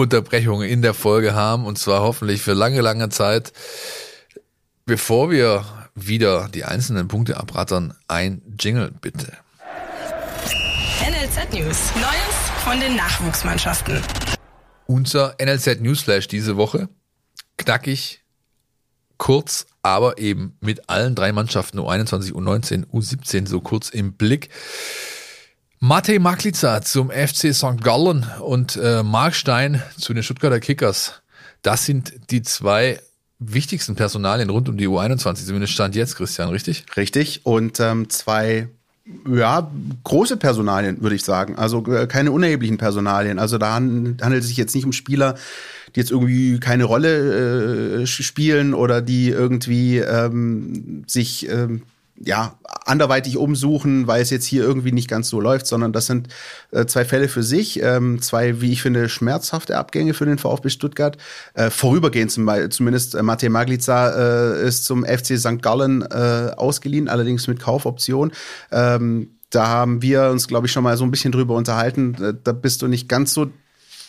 Unterbrechungen in der Folge haben und zwar hoffentlich für lange, lange Zeit. Bevor wir wieder die einzelnen Punkte abrattern, ein Jingle bitte. NLZ News. Neues von den Nachwuchsmannschaften. unser NLZ Newsflash diese Woche. Knackig, kurz, aber eben mit allen drei Mannschaften U21, U19, U17 so kurz im Blick. Matej Maklica zum FC St. Gallen und äh, Mark Stein zu den Stuttgarter Kickers. Das sind die zwei wichtigsten Personalien rund um die U21, zumindest stand jetzt, Christian, richtig? Richtig. Und ähm, zwei ja, große Personalien, würde ich sagen. Also äh, keine unerheblichen Personalien. Also da handelt es sich jetzt nicht um Spieler, die jetzt irgendwie keine Rolle äh, spielen oder die irgendwie ähm, sich ähm, ja, anderweitig umsuchen, weil es jetzt hier irgendwie nicht ganz so läuft, sondern das sind äh, zwei Fälle für sich, ähm, zwei, wie ich finde, schmerzhafte Abgänge für den VfB Stuttgart. Äh, vorübergehend zum, zumindest äh, Matej Maglica äh, ist zum FC St. Gallen äh, ausgeliehen, allerdings mit Kaufoption. Ähm, da haben wir uns, glaube ich, schon mal so ein bisschen drüber unterhalten. Da bist du nicht ganz so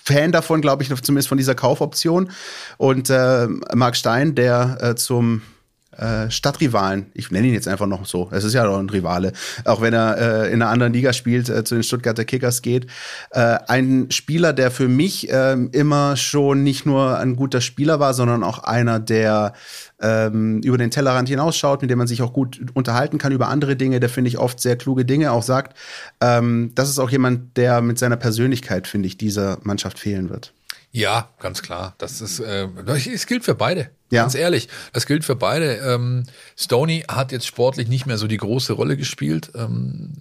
Fan davon, glaube ich, zumindest von dieser Kaufoption. Und äh, Marc Stein, der äh, zum Stadtrivalen, ich nenne ihn jetzt einfach noch so, es ist ja doch ein Rivale, auch wenn er äh, in einer anderen Liga spielt, äh, zu den Stuttgarter Kickers geht. Äh, ein Spieler, der für mich äh, immer schon nicht nur ein guter Spieler war, sondern auch einer, der ähm, über den Tellerrand hinausschaut, mit dem man sich auch gut unterhalten kann über andere Dinge, der finde ich oft sehr kluge Dinge auch sagt. Ähm, das ist auch jemand, der mit seiner Persönlichkeit, finde ich, dieser Mannschaft fehlen wird. Ja, ganz klar. Das ist, äh, es gilt für beide. Ja. Ganz ehrlich, das gilt für beide. Ähm, Stoney hat jetzt sportlich nicht mehr so die große Rolle gespielt, ähm,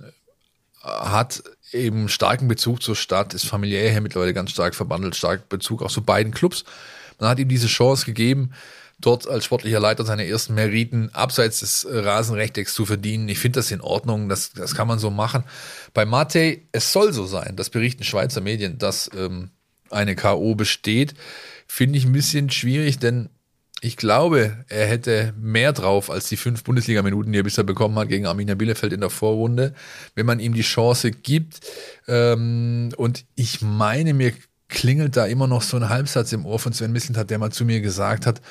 hat eben starken Bezug zur Stadt, ist familiär her mittlerweile ganz stark verbandelt, stark Bezug auch zu beiden Clubs. Man hat ihm diese Chance gegeben, dort als sportlicher Leiter seine ersten Meriten abseits des Rasenrechtecks zu verdienen. Ich finde das in Ordnung, das, das kann man so machen. Bei Mate, es soll so sein, das berichten Schweizer Medien, dass ähm, eine K.O. besteht, finde ich ein bisschen schwierig, denn ich glaube, er hätte mehr drauf als die fünf Bundesliga-Minuten, die er bisher bekommen hat gegen Arminia Bielefeld in der Vorrunde, wenn man ihm die Chance gibt. Ähm, und ich meine, mir klingelt da immer noch so ein Halbsatz im Ohr von Sven Mislintat, der mal zu mir gesagt hat,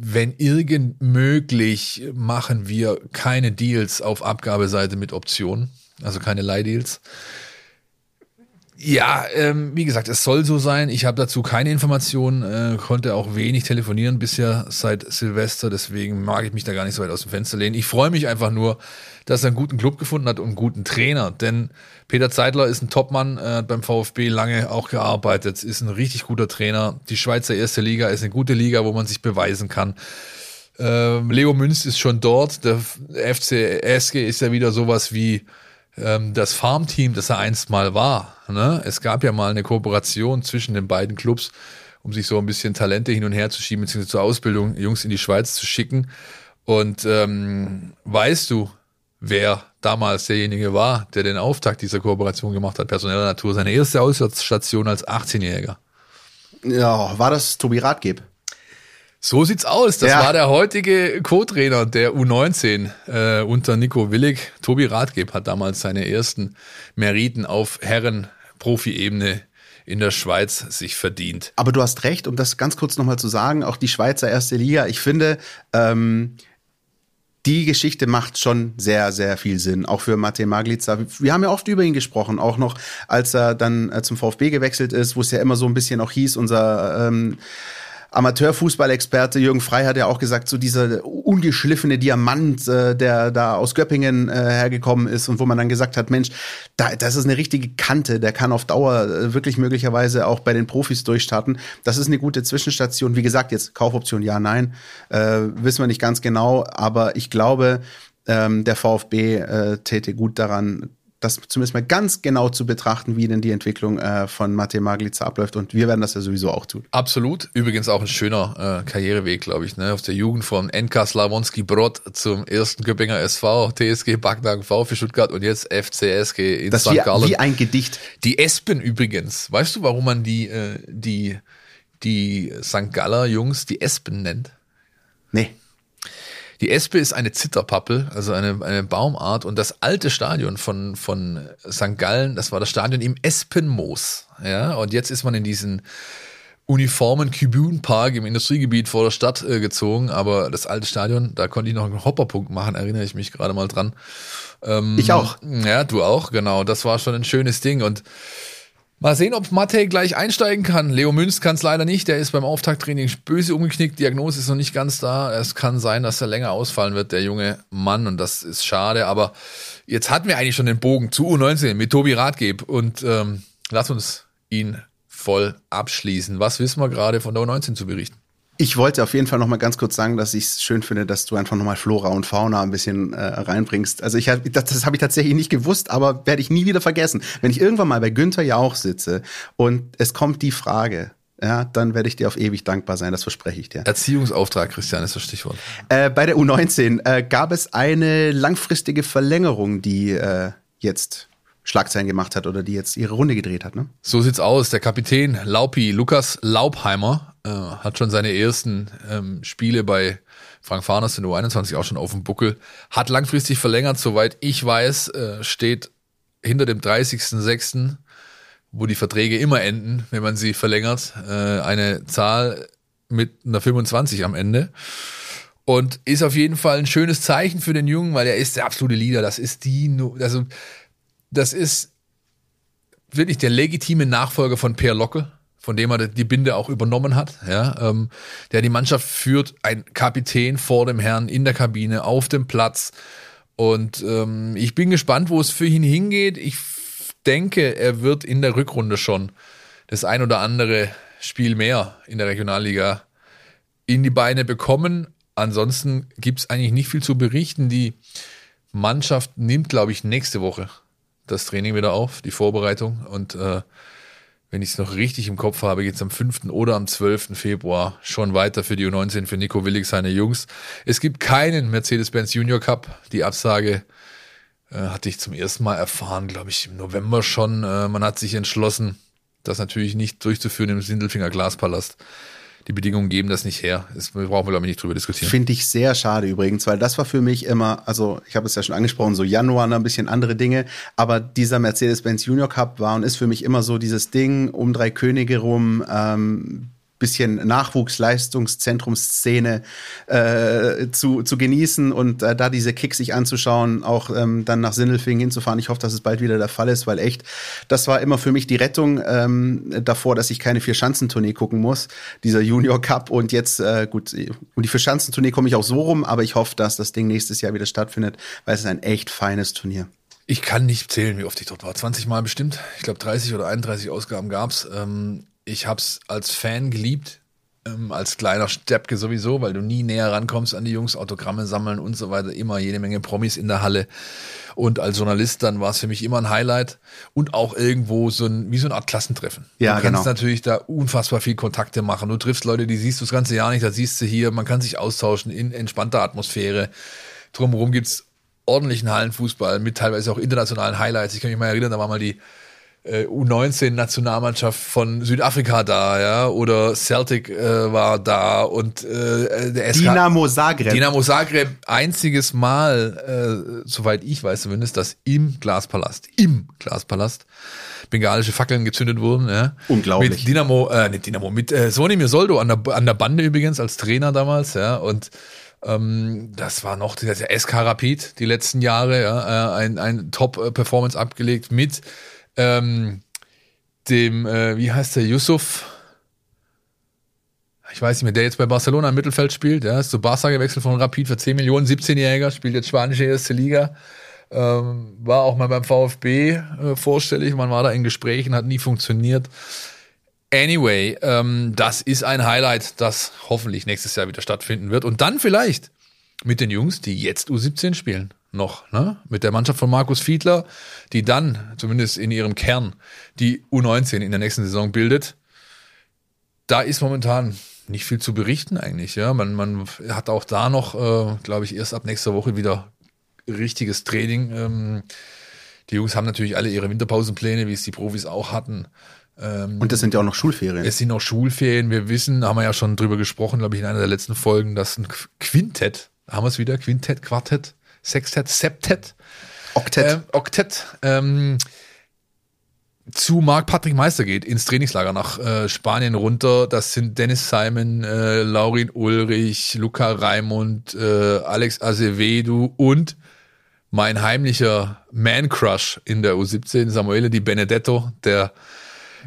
wenn irgend möglich, machen wir keine Deals auf Abgabeseite mit Optionen, also keine Leihdeals. Ja, ähm, wie gesagt, es soll so sein. Ich habe dazu keine Informationen, äh, konnte auch wenig telefonieren bisher seit Silvester, deswegen mag ich mich da gar nicht so weit aus dem Fenster lehnen. Ich freue mich einfach nur, dass er einen guten Club gefunden hat und einen guten Trainer, denn Peter Zeidler ist ein Topmann, äh, beim VfB lange auch gearbeitet, ist ein richtig guter Trainer. Die Schweizer erste Liga ist eine gute Liga, wo man sich beweisen kann. Ähm, Leo Münz ist schon dort, der FC SG ist ja wieder sowas wie ähm, das Farmteam, das er einst mal war. Ne? Es gab ja mal eine Kooperation zwischen den beiden Clubs, um sich so ein bisschen Talente hin und her zu schieben, beziehungsweise zur Ausbildung Jungs in die Schweiz zu schicken. Und ähm, weißt du, wer damals derjenige war, der den Auftakt dieser Kooperation gemacht hat, personeller Natur, seine erste Auswärtsstation als 18-Jähriger? Ja, war das Tobi Ratgeb? So sieht's aus. Das ja. war der heutige Co-Trainer der U19 äh, unter Nico Willig. Tobi Rathgeb hat damals seine ersten Meriten auf Herren-Profi-Ebene in der Schweiz sich verdient. Aber du hast recht, um das ganz kurz nochmal zu sagen, auch die Schweizer erste Liga, ich finde, ähm, die Geschichte macht schon sehr, sehr viel Sinn, auch für Matej Maglica. Wir haben ja oft über ihn gesprochen, auch noch, als er dann äh, zum VfB gewechselt ist, wo es ja immer so ein bisschen auch hieß, unser ähm, Amateurfußballexperte Jürgen Frey hat ja auch gesagt, so dieser ungeschliffene Diamant, äh, der da aus Göppingen äh, hergekommen ist und wo man dann gesagt hat, Mensch, da, das ist eine richtige Kante, der kann auf Dauer äh, wirklich möglicherweise auch bei den Profis durchstarten. Das ist eine gute Zwischenstation. Wie gesagt, jetzt Kaufoption ja, nein, äh, wissen wir nicht ganz genau, aber ich glaube, ähm, der VfB äh, täte gut daran, das zumindest mal ganz genau zu betrachten, wie denn die Entwicklung äh, von Matej Maglica abläuft. Und wir werden das ja sowieso auch tun. Absolut. Übrigens auch ein schöner äh, Karriereweg, glaube ich. Ne? Auf der Jugend von NK Slavonski Brod zum ersten Göppinger SV, TSG Backnang VfB Stuttgart und jetzt FCSG in das St. Gallen. Wie ein Gedicht. Die Espen übrigens. Weißt du, warum man die, äh, die, die St. Galler Jungs die Espen nennt? Nee. Die Espe ist eine Zitterpappel, also eine, eine Baumart. Und das alte Stadion von, von St. Gallen, das war das Stadion im Espenmoos. Ja, und jetzt ist man in diesen uniformen Kibun-Park im Industriegebiet vor der Stadt äh, gezogen. Aber das alte Stadion, da konnte ich noch einen Hopperpunkt machen, erinnere ich mich gerade mal dran. Ähm, ich auch. Ja, du auch, genau. Das war schon ein schönes Ding. Und Mal sehen, ob Matej gleich einsteigen kann. Leo Münz kann es leider nicht. Der ist beim Auftakttraining böse umgeknickt. Diagnose ist noch nicht ganz da. Es kann sein, dass er länger ausfallen wird, der junge Mann. Und das ist schade. Aber jetzt hatten wir eigentlich schon den Bogen zu U19 mit Tobi Ratgeb. Und ähm, lass uns ihn voll abschließen. Was wissen wir gerade von der U19 zu berichten? Ich wollte auf jeden Fall noch mal ganz kurz sagen, dass ich es schön finde, dass du einfach noch mal Flora und Fauna ein bisschen äh, reinbringst. Also ich das, das habe ich tatsächlich nicht gewusst, aber werde ich nie wieder vergessen. Wenn ich irgendwann mal bei Günther Jauch sitze und es kommt die Frage, ja, dann werde ich dir auf ewig dankbar sein, das verspreche ich dir. Erziehungsauftrag, Christian, ist das Stichwort. Äh, bei der U19 äh, gab es eine langfristige Verlängerung, die äh, jetzt Schlagzeilen gemacht hat oder die jetzt ihre Runde gedreht hat. Ne? So sieht's aus. Der Kapitän Laupi, Lukas Laubheimer, äh, hat schon seine ersten ähm, Spiele bei Frank Farners in U21 auch schon auf dem Buckel. Hat langfristig verlängert, soweit ich weiß, äh, steht hinter dem 30.06., wo die Verträge immer enden, wenn man sie verlängert, äh, eine Zahl mit einer 25 am Ende. Und ist auf jeden Fall ein schönes Zeichen für den Jungen, weil er ist der absolute Leader. Das ist die, also das ist wirklich der legitime Nachfolger von Per Locke, von dem er die Binde auch übernommen hat, ja, ähm, der die Mannschaft führt, ein Kapitän vor dem Herrn in der Kabine, auf dem Platz. Und ähm, ich bin gespannt, wo es für ihn hingeht. Ich denke, er wird in der Rückrunde schon das ein oder andere Spiel mehr in der Regionalliga in die Beine bekommen. Ansonsten gibt es eigentlich nicht viel zu berichten. Die Mannschaft nimmt, glaube ich, nächste Woche das Training wieder auf, die Vorbereitung. Und äh, wenn ich es noch richtig im Kopf habe, geht es am 5. oder am 12. Februar schon weiter für die U19 für Nico Willig, seine Jungs. Es gibt keinen Mercedes-Benz Junior Cup. Die Absage äh, hatte ich zum ersten Mal erfahren, glaube ich, im November schon. Äh, man hat sich entschlossen, das natürlich nicht durchzuführen im Sindelfinger Glaspalast die Bedingungen geben das nicht her. Das brauchen wir, glaube ich, nicht drüber diskutieren. Finde ich sehr schade übrigens, weil das war für mich immer, also ich habe es ja schon angesprochen, so Januar ein bisschen andere Dinge, aber dieser Mercedes-Benz Junior Cup war und ist für mich immer so dieses Ding um drei Könige rum, ähm, bisschen Nachwuchsleistungszentrumsszene äh, zu, zu genießen und äh, da diese Kicks sich anzuschauen, auch ähm, dann nach Sindelfingen hinzufahren. Ich hoffe, dass es bald wieder der Fall ist, weil echt, das war immer für mich die Rettung ähm, davor, dass ich keine Vier-Schanzentournee gucken muss, dieser Junior Cup und jetzt, äh, gut, um die Vier-Schanzentournee komme ich auch so rum, aber ich hoffe, dass das Ding nächstes Jahr wieder stattfindet, weil es ist ein echt feines Turnier. Ich kann nicht zählen, wie oft ich dort war. 20 Mal bestimmt. Ich glaube, 30 oder 31 Ausgaben gab's. Ähm, ich habe es als Fan geliebt, ähm, als kleiner Steppke sowieso, weil du nie näher rankommst an die Jungs, Autogramme sammeln und so weiter, immer jede Menge Promis in der Halle. Und als Journalist dann war es für mich immer ein Highlight und auch irgendwo so ein, wie so eine Art Klassentreffen. Ja, du kannst genau. natürlich da unfassbar viel Kontakte machen. Du triffst Leute, die siehst du das ganze Jahr nicht, da siehst du hier, man kann sich austauschen in entspannter Atmosphäre. Drumherum gibt's ordentlichen Hallenfußball mit teilweise auch internationalen Highlights. Ich kann mich mal erinnern, da war mal die äh, U19-Nationalmannschaft von Südafrika da, ja, oder Celtic äh, war da und äh, der SK Dinamo Zagreb. Dinamo Zagreb, einziges Mal, äh, soweit ich weiß zumindest, dass im Glaspalast, im Glaspalast bengalische Fackeln gezündet wurden, ja. Unglaublich. Mit Dinamo, äh, nicht Dinamo, mit äh, Sonimir Soldo an der, an der Bande übrigens als Trainer damals, ja, und ähm, das war noch der SK Rapid die letzten Jahre, ja, äh, ein, ein Top-Performance abgelegt mit ähm, dem, äh, wie heißt der, Yusuf? Ich weiß nicht mehr, der jetzt bei Barcelona im Mittelfeld spielt, ja, ist zu Barca gewechselt von Rapid für 10 Millionen, 17-Jähriger, spielt jetzt spanische erste Liga. Ähm, war auch mal beim VfB äh, vorstellig, man war da in Gesprächen, hat nie funktioniert. Anyway, ähm, das ist ein Highlight, das hoffentlich nächstes Jahr wieder stattfinden wird. Und dann vielleicht mit den Jungs, die jetzt U17 spielen noch, ne? Mit der Mannschaft von Markus Fiedler, die dann, zumindest in ihrem Kern, die U19 in der nächsten Saison bildet. Da ist momentan nicht viel zu berichten eigentlich, ja. Man, man hat auch da noch, äh, glaube ich, erst ab nächster Woche wieder richtiges Training. Ähm, die Jungs haben natürlich alle ihre Winterpausenpläne, wie es die Profis auch hatten. Ähm, Und das sind ja auch noch Schulferien. Es sind auch Schulferien. Wir wissen, haben wir ja schon drüber gesprochen, glaube ich, in einer der letzten Folgen, dass ein Quintett, haben wir es wieder, Quintett, Quartett, Sextett, Septett, Oktett, äh, Oktett ähm, zu Marc Patrick Meister geht, ins Trainingslager nach äh, Spanien runter. Das sind Dennis Simon, äh, Laurin Ulrich, Luca Raimund, äh, Alex Azevedo und mein heimlicher Man-Crush in der U17, Samuele Di Benedetto, der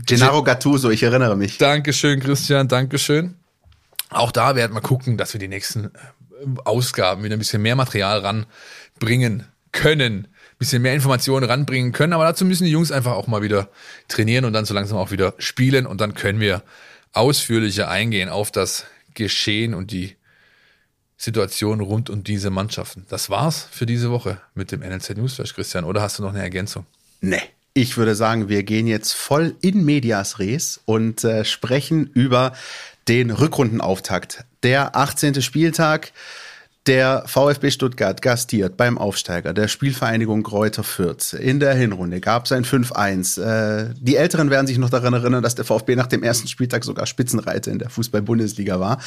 Gennaro Gattuso, ich erinnere mich. Dankeschön, Christian, Dankeschön. Auch da werden wir gucken, dass wir die nächsten Ausgaben wieder ein bisschen mehr Material ranbringen können, ein bisschen mehr Informationen ranbringen können. Aber dazu müssen die Jungs einfach auch mal wieder trainieren und dann so langsam auch wieder spielen. Und dann können wir ausführlicher eingehen auf das Geschehen und die Situation rund um diese Mannschaften. Das war's für diese Woche mit dem NLZ Newsflash, Christian. Oder hast du noch eine Ergänzung? Nee. Ich würde sagen, wir gehen jetzt voll in Medias Res und äh, sprechen über den Rückrundenauftakt. Der 18. Spieltag. Der VfB Stuttgart gastiert beim Aufsteiger der Spielvereinigung Kräuter Fürth. In der Hinrunde gab es ein 5-1. Äh, die Älteren werden sich noch daran erinnern, dass der VfB nach dem ersten Spieltag sogar Spitzenreiter in der Fußball-Bundesliga war.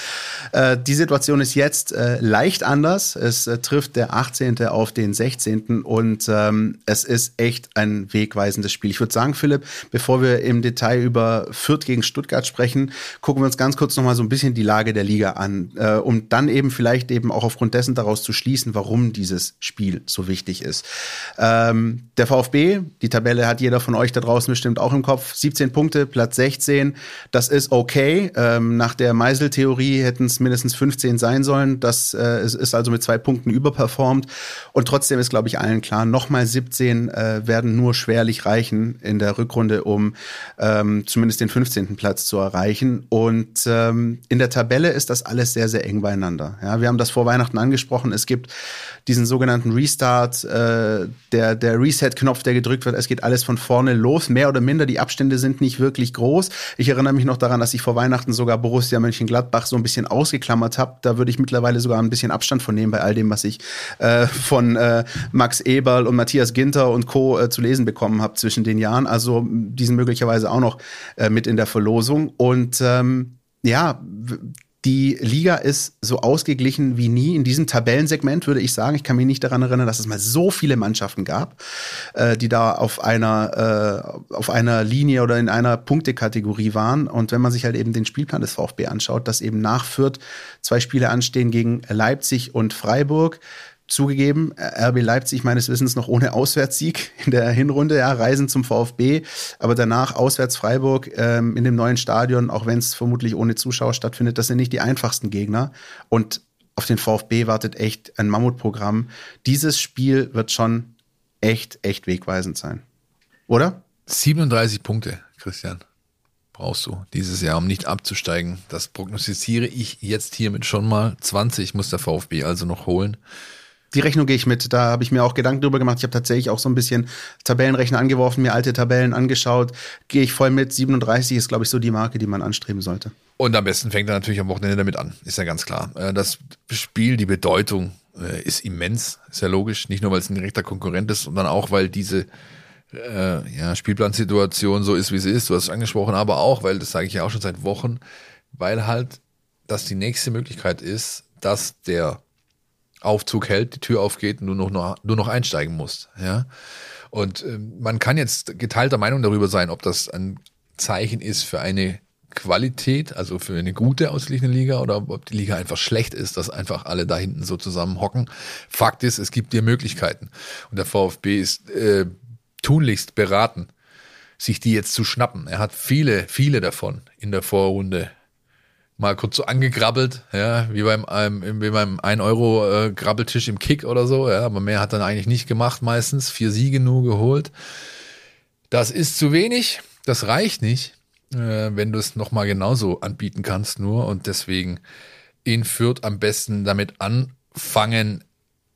Äh, die Situation ist jetzt äh, leicht anders. Es äh, trifft der 18. auf den 16. und ähm, es ist echt ein wegweisendes Spiel. Ich würde sagen, Philipp, bevor wir im Detail über Fürth gegen Stuttgart sprechen, gucken wir uns ganz kurz nochmal so ein bisschen die Lage der Liga an, äh, um dann eben vielleicht eben auch aufgrund aufgrund dessen daraus zu schließen, warum dieses Spiel so wichtig ist. Ähm, der VfB, die Tabelle hat jeder von euch da draußen bestimmt auch im Kopf, 17 Punkte, Platz 16, das ist okay. Ähm, nach der Meisel-Theorie hätten es mindestens 15 sein sollen. Das äh, ist also mit zwei Punkten überperformt. Und trotzdem ist, glaube ich, allen klar, nochmal 17 äh, werden nur schwerlich reichen in der Rückrunde, um ähm, zumindest den 15. Platz zu erreichen. Und ähm, in der Tabelle ist das alles sehr, sehr eng beieinander. Ja, wir haben das vor Weihnachten Weihnachten angesprochen. Es gibt diesen sogenannten Restart, äh, der, der Reset-Knopf, der gedrückt wird. Es geht alles von vorne los, mehr oder minder. Die Abstände sind nicht wirklich groß. Ich erinnere mich noch daran, dass ich vor Weihnachten sogar Borussia Mönchengladbach so ein bisschen ausgeklammert habe. Da würde ich mittlerweile sogar ein bisschen Abstand von nehmen bei all dem, was ich äh, von äh, Max Eberl und Matthias Ginter und Co. Äh, zu lesen bekommen habe zwischen den Jahren. Also die sind möglicherweise auch noch äh, mit in der Verlosung. Und ähm, ja, die Liga ist so ausgeglichen wie nie. In diesem Tabellensegment würde ich sagen, ich kann mich nicht daran erinnern, dass es mal so viele Mannschaften gab, äh, die da auf einer, äh, auf einer Linie oder in einer Punktekategorie waren. Und wenn man sich halt eben den Spielplan des VfB anschaut, dass eben nach Fürth zwei Spiele anstehen gegen Leipzig und Freiburg, Zugegeben, RB Leipzig meines Wissens noch ohne Auswärtssieg in der Hinrunde, ja, Reisen zum VfB, aber danach auswärts Freiburg ähm, in dem neuen Stadion, auch wenn es vermutlich ohne Zuschauer stattfindet, das sind nicht die einfachsten Gegner. Und auf den VfB wartet echt ein Mammutprogramm. Dieses Spiel wird schon echt, echt wegweisend sein. Oder? 37 Punkte, Christian, brauchst du dieses Jahr, um nicht abzusteigen. Das prognostiziere ich jetzt hiermit schon mal. 20 muss der VfB also noch holen die Rechnung gehe ich mit. Da habe ich mir auch Gedanken drüber gemacht. Ich habe tatsächlich auch so ein bisschen Tabellenrechner angeworfen, mir alte Tabellen angeschaut. Gehe ich voll mit. 37 ist, glaube ich, so die Marke, die man anstreben sollte. Und am besten fängt er natürlich am Wochenende damit an. Ist ja ganz klar. Äh, das Spiel, die Bedeutung äh, ist immens. Ist ja logisch. Nicht nur, weil es ein direkter Konkurrent ist, sondern auch, weil diese äh, ja, Spielplansituation so ist, wie sie ist. Du hast es angesprochen, aber auch, weil das sage ich ja auch schon seit Wochen, weil halt das die nächste Möglichkeit ist, dass der Aufzug hält, die Tür aufgeht und du noch, nur noch einsteigen musst. Ja? Und äh, man kann jetzt geteilter Meinung darüber sein, ob das ein Zeichen ist für eine Qualität, also für eine gute ausgeglichene Liga oder ob die Liga einfach schlecht ist, dass einfach alle da hinten so zusammen hocken. Fakt ist, es gibt dir Möglichkeiten. Und der VfB ist äh, tunlichst beraten, sich die jetzt zu schnappen. Er hat viele, viele davon in der Vorrunde mal kurz so angegrabbelt, ja, wie beim, ähm, wie beim 1-Euro-Grabbeltisch äh, im Kick oder so, ja, aber mehr hat er eigentlich nicht gemacht meistens, vier Siege nur geholt. Das ist zu wenig, das reicht nicht, äh, wenn du es nochmal genauso anbieten kannst nur und deswegen in Fürth am besten damit anfangen.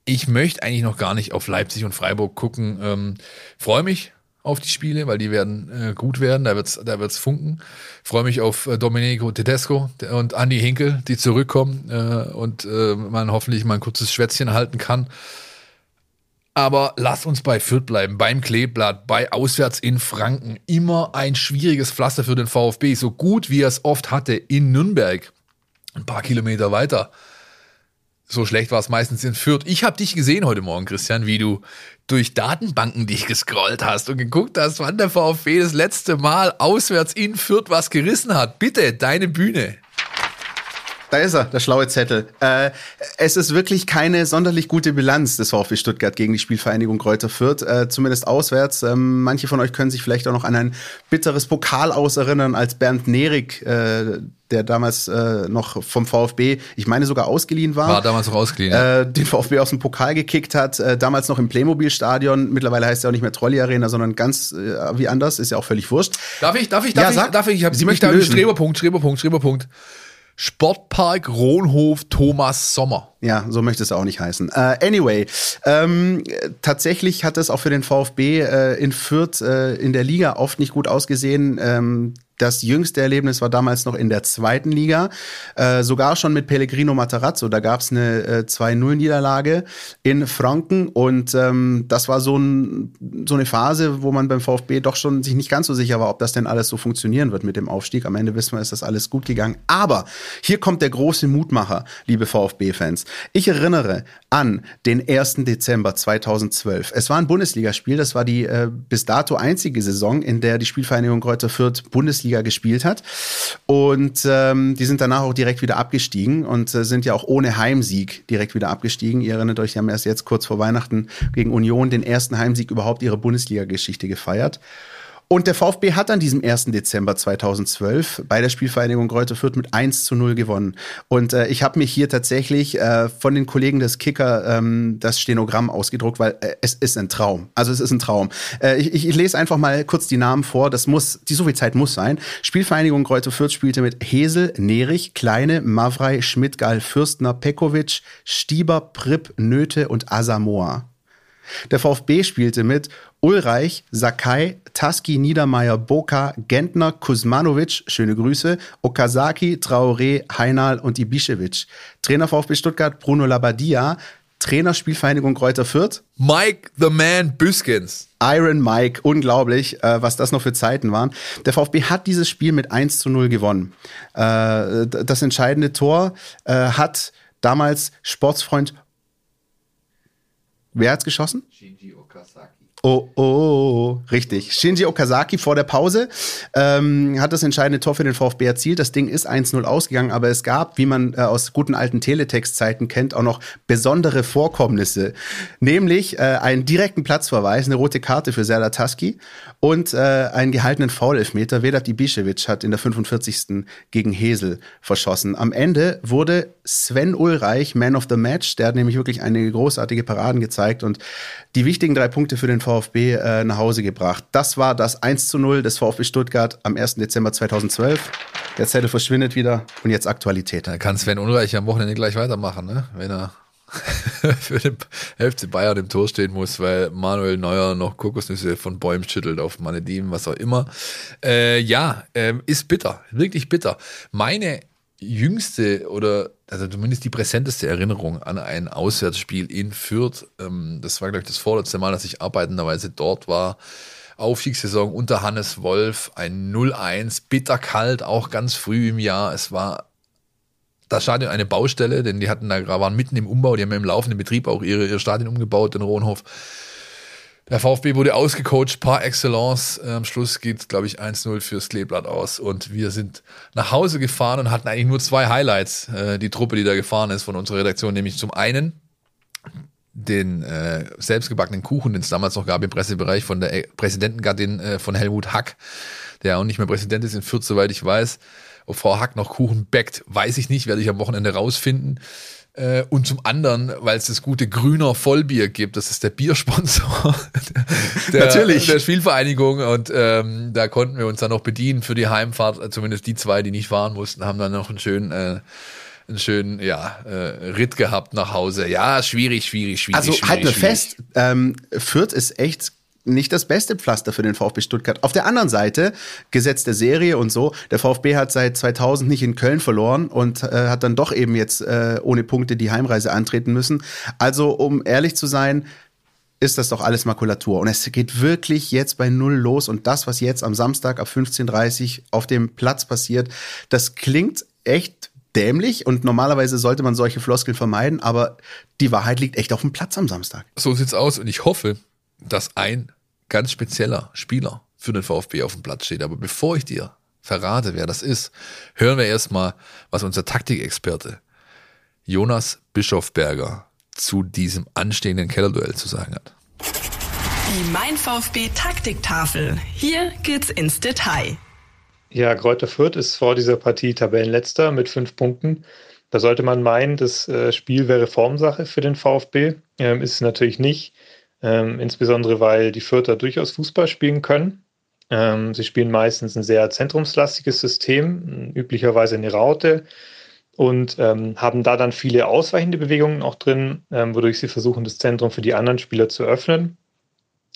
Ich möchte eigentlich noch gar nicht auf Leipzig und Freiburg gucken. Ähm, Freue mich auf die Spiele, weil die werden äh, gut werden. Da wird's, da wird's funken. Freue mich auf äh, Domenico Tedesco und Andy Hinkel, die zurückkommen äh, und äh, man hoffentlich mal ein kurzes Schwätzchen halten kann. Aber lass uns bei Fürth bleiben, beim Kleeblatt, bei Auswärts in Franken. Immer ein schwieriges Pflaster für den VfB, so gut wie er es oft hatte in Nürnberg. Ein paar Kilometer weiter so schlecht war es meistens in Fürth. Ich habe dich gesehen heute Morgen, Christian, wie du durch Datenbanken dich gescrollt hast und geguckt hast, wann der VfB das letzte Mal auswärts in Fürth was gerissen hat. Bitte, deine Bühne. Da ist er, der schlaue Zettel. Äh, es ist wirklich keine sonderlich gute Bilanz des VfB Stuttgart gegen die Spielvereinigung Kräuter Fürth, äh, zumindest auswärts. Ähm, manche von euch können sich vielleicht auch noch an ein bitteres Pokal aus erinnern, als Bernd Nerig, äh, der damals äh, noch vom VfB, ich meine sogar ausgeliehen war. War damals noch ausgeliehen. Äh, den VfB aus dem Pokal gekickt hat, äh, damals noch im Playmobil-Stadion. Mittlerweile heißt es ja auch nicht mehr Trolley Arena, sondern ganz äh, wie anders, ist ja auch völlig wurscht. Darf ich, darf ich, Ja, darf sag. ich, darf ich, ich hab, Sie ich möchten da. Streberpunkt, Streberpunkt, Streberpunkt. Sportpark Rohnhof Thomas Sommer. Ja, so möchte es auch nicht heißen. Äh, anyway, ähm, äh, tatsächlich hat es auch für den VfB äh, in Fürth äh, in der Liga oft nicht gut ausgesehen. Ähm, das jüngste Erlebnis war damals noch in der zweiten Liga, äh, sogar schon mit Pellegrino Matarazzo. Da gab es eine äh, 2-0-Niederlage in Franken und ähm, das war so, ein, so eine Phase, wo man beim VfB doch schon sich nicht ganz so sicher war, ob das denn alles so funktionieren wird mit dem Aufstieg. Am Ende wissen wir, ist das alles gut gegangen. Aber hier kommt der große Mutmacher, liebe VfB-Fans. Ich erinnere an den 1. Dezember 2012. Es war ein Bundesligaspiel, das war die äh, bis dato einzige Saison, in der die Spielvereinigung Kräuter Fürth Bundesliga gespielt hat. Und ähm, die sind danach auch direkt wieder abgestiegen und äh, sind ja auch ohne Heimsieg direkt wieder abgestiegen. Ihr erinnert euch, die haben erst jetzt kurz vor Weihnachten gegen Union den ersten Heimsieg überhaupt ihrer Bundesliga-Geschichte gefeiert. Und der VfB hat an diesem 1. Dezember 2012 bei der Spielvereinigung Greuther Fürth mit 1 zu 0 gewonnen. Und äh, ich habe mich hier tatsächlich äh, von den Kollegen des Kicker ähm, das Stenogramm ausgedruckt, weil äh, es ist ein Traum. Also es ist ein Traum. Äh, ich, ich lese einfach mal kurz die Namen vor. Das muss, die so viel Zeit muss sein. Spielvereinigung Greuther Fürth spielte mit Hesel, Nerich, Kleine, Mavrei, Schmidt-Gall, Fürstner, Pekovic, Stieber, Pripp, Nöte und Asamoah. Der VfB spielte mit Ulreich, Sakai, Taski, Niedermeyer, Boka, Gentner, Kuzmanovic, schöne Grüße, Okazaki, Traoré, Heinal und Ibišević. Trainer VfB Stuttgart Bruno Labbadia, Trainer Spielvereinigung Kräuter Fürth, Mike the Man Büskens. Iron Mike, unglaublich, äh, was das noch für Zeiten waren. Der VfB hat dieses Spiel mit 1 zu 0 gewonnen. Äh, das entscheidende Tor äh, hat damals Sportsfreund. Wer hat's geschossen? Oh, oh, oh, richtig. Shinji Okazaki vor der Pause ähm, hat das entscheidende Tor für den VfB erzielt. Das Ding ist 1-0 ausgegangen, aber es gab, wie man äh, aus guten alten Teletext-Zeiten kennt, auch noch besondere Vorkommnisse. Nämlich äh, einen direkten Platzverweis, eine rote Karte für Serdar Taski und äh, einen gehaltenen Foul-Elfmeter. Vedat Ibišević hat in der 45. gegen Hesel verschossen. Am Ende wurde Sven Ulreich Man of the Match. Der hat nämlich wirklich einige großartige Paraden gezeigt und die wichtigen drei Punkte für den VfB äh, nach Hause gebracht. Das war das 1 zu 0 des VfB Stuttgart am 1. Dezember 2012. Der Zettel verschwindet wieder und jetzt Aktualität. Da kann Sven Ulreich am Wochenende gleich weitermachen, ne? wenn er für den FC Bayern im Tor stehen muss, weil Manuel Neuer noch Kokosnüsse von Bäumen schüttelt auf Malediven, was auch immer. Äh, ja, ähm, ist bitter, wirklich bitter. Meine jüngste oder also zumindest die präsenteste Erinnerung an ein Auswärtsspiel in Fürth, ähm, das war, glaube ich, das vorletzte Mal, dass ich arbeitenderweise dort war. Aufstiegssaison unter Hannes Wolf, ein 0-1, bitterkalt, auch ganz früh im Jahr. Es war das Stadion eine Baustelle, denn die hatten da waren mitten im Umbau, die haben im laufenden Betrieb auch ihre, ihr Stadion umgebaut, den Rohnhof. Der VfB wurde ausgecoacht par excellence. Am Schluss geht, glaube ich, 1-0 fürs Kleeblatt aus. Und wir sind nach Hause gefahren und hatten eigentlich nur zwei Highlights, äh, die Truppe, die da gefahren ist von unserer Redaktion. Nämlich zum einen den äh, selbstgebackenen Kuchen, den es damals noch gab im Pressebereich von der äh, Präsidentengattin äh, von Helmut Hack, der auch nicht mehr Präsident ist in Fürth, soweit ich weiß. Ob Frau Hack noch Kuchen backt, weiß ich nicht, werde ich am Wochenende rausfinden. Äh, Und zum anderen, weil es das gute Grüner Vollbier gibt, das ist der Biersponsor der, Natürlich. der Spielvereinigung und ähm, da konnten wir uns dann noch bedienen für die Heimfahrt. Äh, Zumindest die zwei, die nicht fahren mussten, haben dann noch einen schönen, äh, einen schönen ja, äh, Ritt gehabt nach Hause. Ja, schwierig, schwierig, schwierig. Also schwierig, halt mir schwierig. fest, ähm, Fürth ist echt nicht das beste Pflaster für den VfB Stuttgart. Auf der anderen Seite, Gesetz der Serie und so, der VfB hat seit 2000 nicht in Köln verloren und äh, hat dann doch eben jetzt äh, ohne Punkte die Heimreise antreten müssen. Also, um ehrlich zu sein, ist das doch alles Makulatur. Und es geht wirklich jetzt bei Null los. Und das, was jetzt am Samstag ab 15.30 Uhr auf dem Platz passiert, das klingt echt dämlich und normalerweise sollte man solche Floskeln vermeiden, aber die Wahrheit liegt echt auf dem Platz am Samstag. So sieht's aus und ich hoffe, dass ein ganz spezieller Spieler für den VfB auf dem Platz steht. Aber bevor ich dir verrate, wer das ist, hören wir erstmal, was unser Taktikexperte Jonas Bischofberger zu diesem anstehenden Kellerduell zu sagen hat. Die Mein VfB Taktiktafel. Hier geht's ins Detail. Ja, Kräuter Fürth ist vor dieser Partie Tabellenletzter mit fünf Punkten. Da sollte man meinen, das äh, Spiel wäre Formsache für den VfB. Ähm, ist es natürlich nicht. Ähm, insbesondere weil die Fürther durchaus Fußball spielen können. Ähm, sie spielen meistens ein sehr zentrumslastiges System, üblicherweise eine Raute und ähm, haben da dann viele ausweichende Bewegungen auch drin, ähm, wodurch sie versuchen, das Zentrum für die anderen Spieler zu öffnen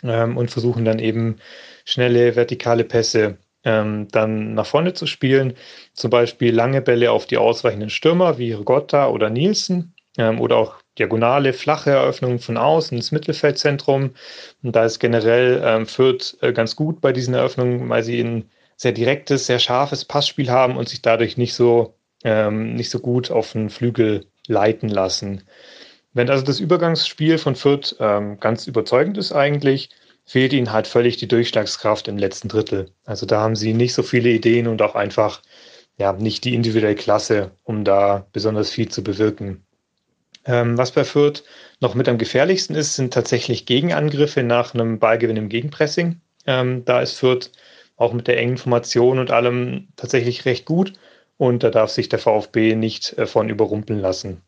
ähm, und versuchen dann eben schnelle vertikale Pässe ähm, dann nach vorne zu spielen. Zum Beispiel lange Bälle auf die ausweichenden Stürmer wie Rigotta oder Nielsen ähm, oder auch diagonale, flache Eröffnungen von außen ins Mittelfeldzentrum. Und da ist generell ähm, Fürth äh, ganz gut bei diesen Eröffnungen, weil sie ein sehr direktes, sehr scharfes Passspiel haben und sich dadurch nicht so, ähm, nicht so gut auf den Flügel leiten lassen. Wenn also das Übergangsspiel von Fürth ähm, ganz überzeugend ist eigentlich, fehlt ihnen halt völlig die Durchschlagskraft im letzten Drittel. Also da haben sie nicht so viele Ideen und auch einfach ja, nicht die individuelle Klasse, um da besonders viel zu bewirken. Ähm, was bei Fürth noch mit am gefährlichsten ist, sind tatsächlich Gegenangriffe nach einem Ballgewinn im Gegenpressing. Ähm, da ist Fürth auch mit der engen Formation und allem tatsächlich recht gut und da darf sich der VfB nicht äh, von überrumpeln lassen.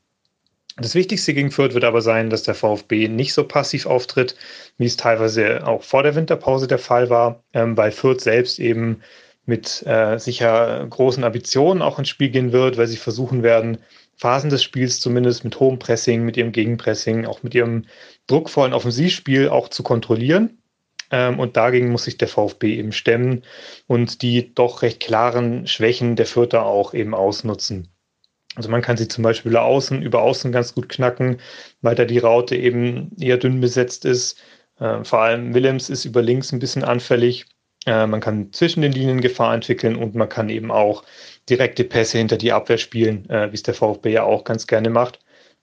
Das Wichtigste gegen Fürth wird aber sein, dass der VfB nicht so passiv auftritt, wie es teilweise auch vor der Winterpause der Fall war, ähm, weil Fürth selbst eben mit äh, sicher großen Ambitionen auch ins Spiel gehen wird, weil sie versuchen werden, Phasen des Spiels zumindest mit hohem Pressing, mit ihrem Gegenpressing, auch mit ihrem druckvollen Offensivspiel auch zu kontrollieren. Ähm, und dagegen muss sich der VfB eben stemmen und die doch recht klaren Schwächen der Fürther auch eben ausnutzen. Also man kann sie zum Beispiel außen, über außen ganz gut knacken, weil da die Raute eben eher dünn besetzt ist. Äh, vor allem Willems ist über links ein bisschen anfällig. Äh, man kann zwischen den Linien Gefahr entwickeln und man kann eben auch direkte Pässe hinter die Abwehr spielen, äh, wie es der VfB ja auch ganz gerne macht,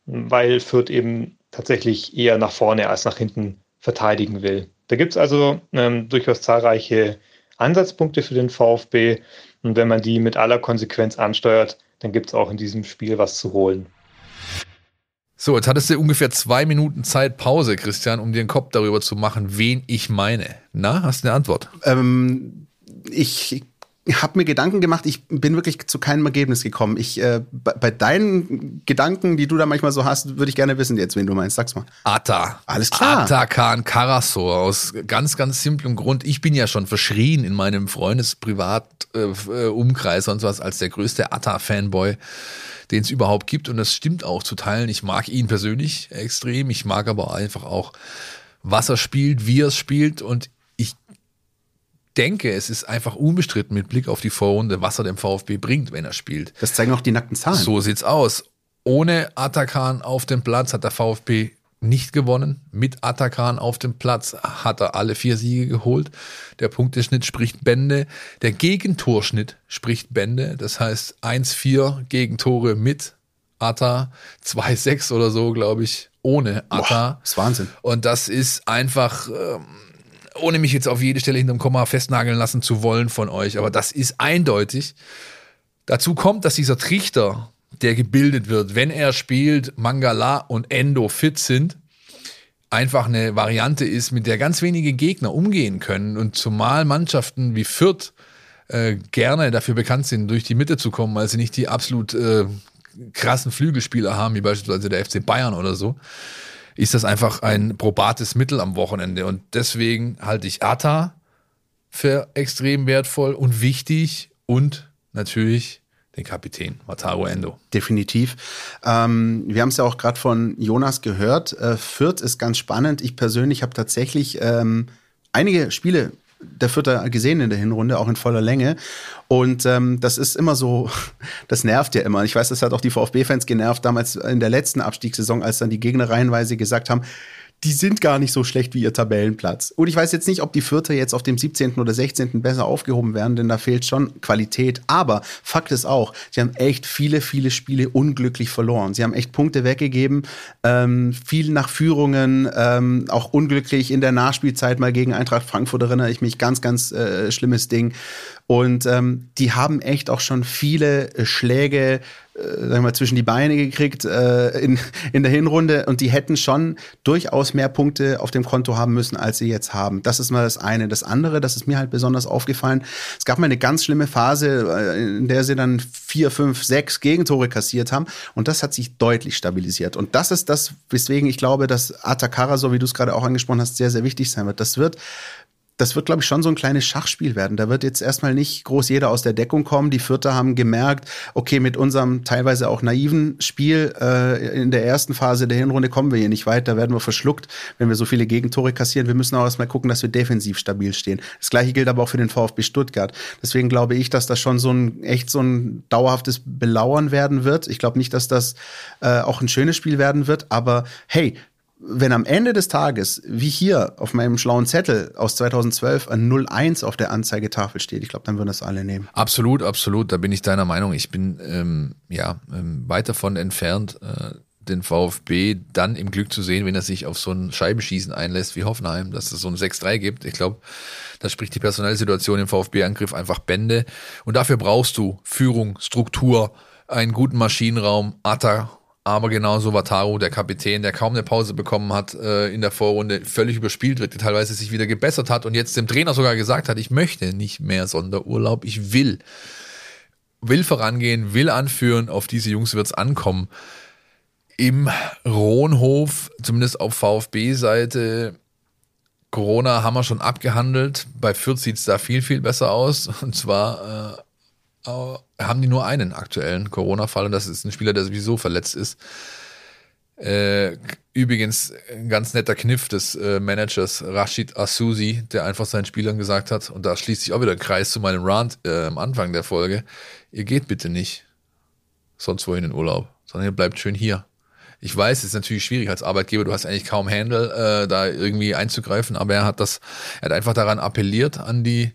weil Fürth eben tatsächlich eher nach vorne als nach hinten verteidigen will. Da gibt es also ähm, durchaus zahlreiche Ansatzpunkte für den VfB und wenn man die mit aller Konsequenz ansteuert, dann gibt es auch in diesem Spiel was zu holen. So, jetzt hattest du ungefähr zwei Minuten Zeit Pause, Christian, um dir den Kopf darüber zu machen, wen ich meine. Na, hast du eine Antwort? Ähm, ich habe mir Gedanken gemacht, ich bin wirklich zu keinem Ergebnis gekommen. Ich äh, bei, deinen Gedanken, die du da manchmal so hast, würde ich gerne wissen jetzt, wen du meinst. Sag's mal. Atta. Alles klar. Atakan Karasor aus ganz ganz simplem Grund. Ich bin ja schon verschrien in meinem Freundesprivat-Umkreis äh, sonst was als der größte Atta-Fanboy den es überhaupt gibt. Und das stimmt auch zu teilen. Ich mag ihn persönlich extrem. Ich mag aber einfach auch, was er spielt, wie er es spielt. Und denke, es ist einfach unbestritten mit Blick auf die Vorrunde, was er dem VfB bringt, wenn er spielt. Das zeigen auch die nackten Zahlen. So sieht's aus. Ohne Atakan auf dem Platz hat der VfB nicht gewonnen. Mit Atakan auf dem Platz hat er alle vier Siege geholt. Der Punkteschnitt spricht Bände. Der Gegentorschnitt spricht Bände. Das heißt 1-4 Gegentore mit Atta, 2-6 oder so, glaube ich, ohne Atta. Boah, das ist Wahnsinn. Und das ist einfach, ähm, ohne mich jetzt auf jede Stelle hinterm Komma festnageln lassen zu wollen von euch, aber das ist eindeutig. Dazu kommt, dass dieser Trichter, der gebildet wird, wenn er spielt, Mangala und Endo fit sind, einfach eine Variante ist, mit der ganz wenige Gegner umgehen können. Und zumal Mannschaften wie Fürth äh, gerne dafür bekannt sind, durch die Mitte zu kommen, weil sie nicht die absolut äh, krassen Flügelspieler haben, wie beispielsweise der FC Bayern oder so ist das einfach ein probates Mittel am Wochenende. Und deswegen halte ich Atta für extrem wertvoll und wichtig und natürlich den Kapitän, Wataru Endo. Definitiv. Ähm, wir haben es ja auch gerade von Jonas gehört. Äh, Fürth ist ganz spannend. Ich persönlich habe tatsächlich ähm, einige Spiele der Vierter gesehen in der Hinrunde, auch in voller Länge. Und ähm, das ist immer so, das nervt ja immer. Ich weiß, das hat auch die VfB-Fans genervt, damals in der letzten Abstiegssaison, als dann die Gegner reihenweise gesagt haben, die sind gar nicht so schlecht wie ihr Tabellenplatz. Und ich weiß jetzt nicht, ob die Vierter jetzt auf dem 17. oder 16. besser aufgehoben werden, denn da fehlt schon Qualität. Aber Fakt ist auch, sie haben echt viele, viele Spiele unglücklich verloren. Sie haben echt Punkte weggegeben, ähm, viel nach Führungen, ähm, auch unglücklich in der Nachspielzeit mal gegen Eintracht Frankfurt erinnere ich mich, ganz, ganz äh, schlimmes Ding. Und ähm, die haben echt auch schon viele äh, Schläge äh, sagen wir mal, zwischen die Beine gekriegt äh, in, in der Hinrunde und die hätten schon durchaus mehr Punkte auf dem Konto haben müssen, als sie jetzt haben. Das ist mal das eine. Das andere, das ist mir halt besonders aufgefallen. Es gab mal eine ganz schlimme Phase, äh, in der sie dann vier, fünf, sechs Gegentore kassiert haben und das hat sich deutlich stabilisiert. Und das ist das, weswegen ich glaube, dass Atakara, so wie du es gerade auch angesprochen hast, sehr, sehr wichtig sein wird. Das wird das wird, glaube ich, schon so ein kleines Schachspiel werden. Da wird jetzt erstmal nicht groß jeder aus der Deckung kommen. Die Vierter haben gemerkt, okay, mit unserem teilweise auch naiven Spiel äh, in der ersten Phase der Hinrunde kommen wir hier nicht weit. Da werden wir verschluckt, wenn wir so viele Gegentore kassieren. Wir müssen auch erstmal gucken, dass wir defensiv stabil stehen. Das gleiche gilt aber auch für den VfB Stuttgart. Deswegen glaube ich, dass das schon so ein echt so ein dauerhaftes Belauern werden wird. Ich glaube nicht, dass das äh, auch ein schönes Spiel werden wird. Aber hey, wenn am Ende des Tages, wie hier auf meinem schlauen Zettel aus 2012, ein 01 auf der Anzeigetafel steht, ich glaube, dann würden das alle nehmen. Absolut, absolut. Da bin ich deiner Meinung. Ich bin ähm, ja ähm, weit davon entfernt, äh, den VfB dann im Glück zu sehen, wenn er sich auf so ein Scheibenschießen einlässt wie Hoffenheim, dass es so ein 6-3 gibt. Ich glaube, da spricht die personelle Situation im VfB-Angriff einfach Bände. Und dafür brauchst du Führung, Struktur, einen guten Maschinenraum, Atta aber genauso war Taro, der Kapitän, der kaum eine Pause bekommen hat äh, in der Vorrunde, völlig überspielt wird, teilweise sich wieder gebessert hat und jetzt dem Trainer sogar gesagt hat, ich möchte nicht mehr Sonderurlaub, ich will. Will vorangehen, will anführen, auf diese Jungs wird's ankommen. Im Rohnhof, zumindest auf VfB-Seite, Corona haben wir schon abgehandelt. Bei Fürth sieht's da viel, viel besser aus. Und zwar äh, haben die nur einen aktuellen Corona-Fall und das ist ein Spieler, der sowieso verletzt ist. Äh, übrigens ein ganz netter Kniff des äh, Managers Rashid Asusi, der einfach seinen Spielern gesagt hat, und da schließt sich auch wieder ein Kreis zu meinem Rant äh, am Anfang der Folge, ihr geht bitte nicht sonst wohin in Urlaub, sondern ihr bleibt schön hier. Ich weiß, es ist natürlich schwierig als Arbeitgeber, du hast eigentlich kaum Handle, äh, da irgendwie einzugreifen, aber er hat das, er hat einfach daran appelliert an die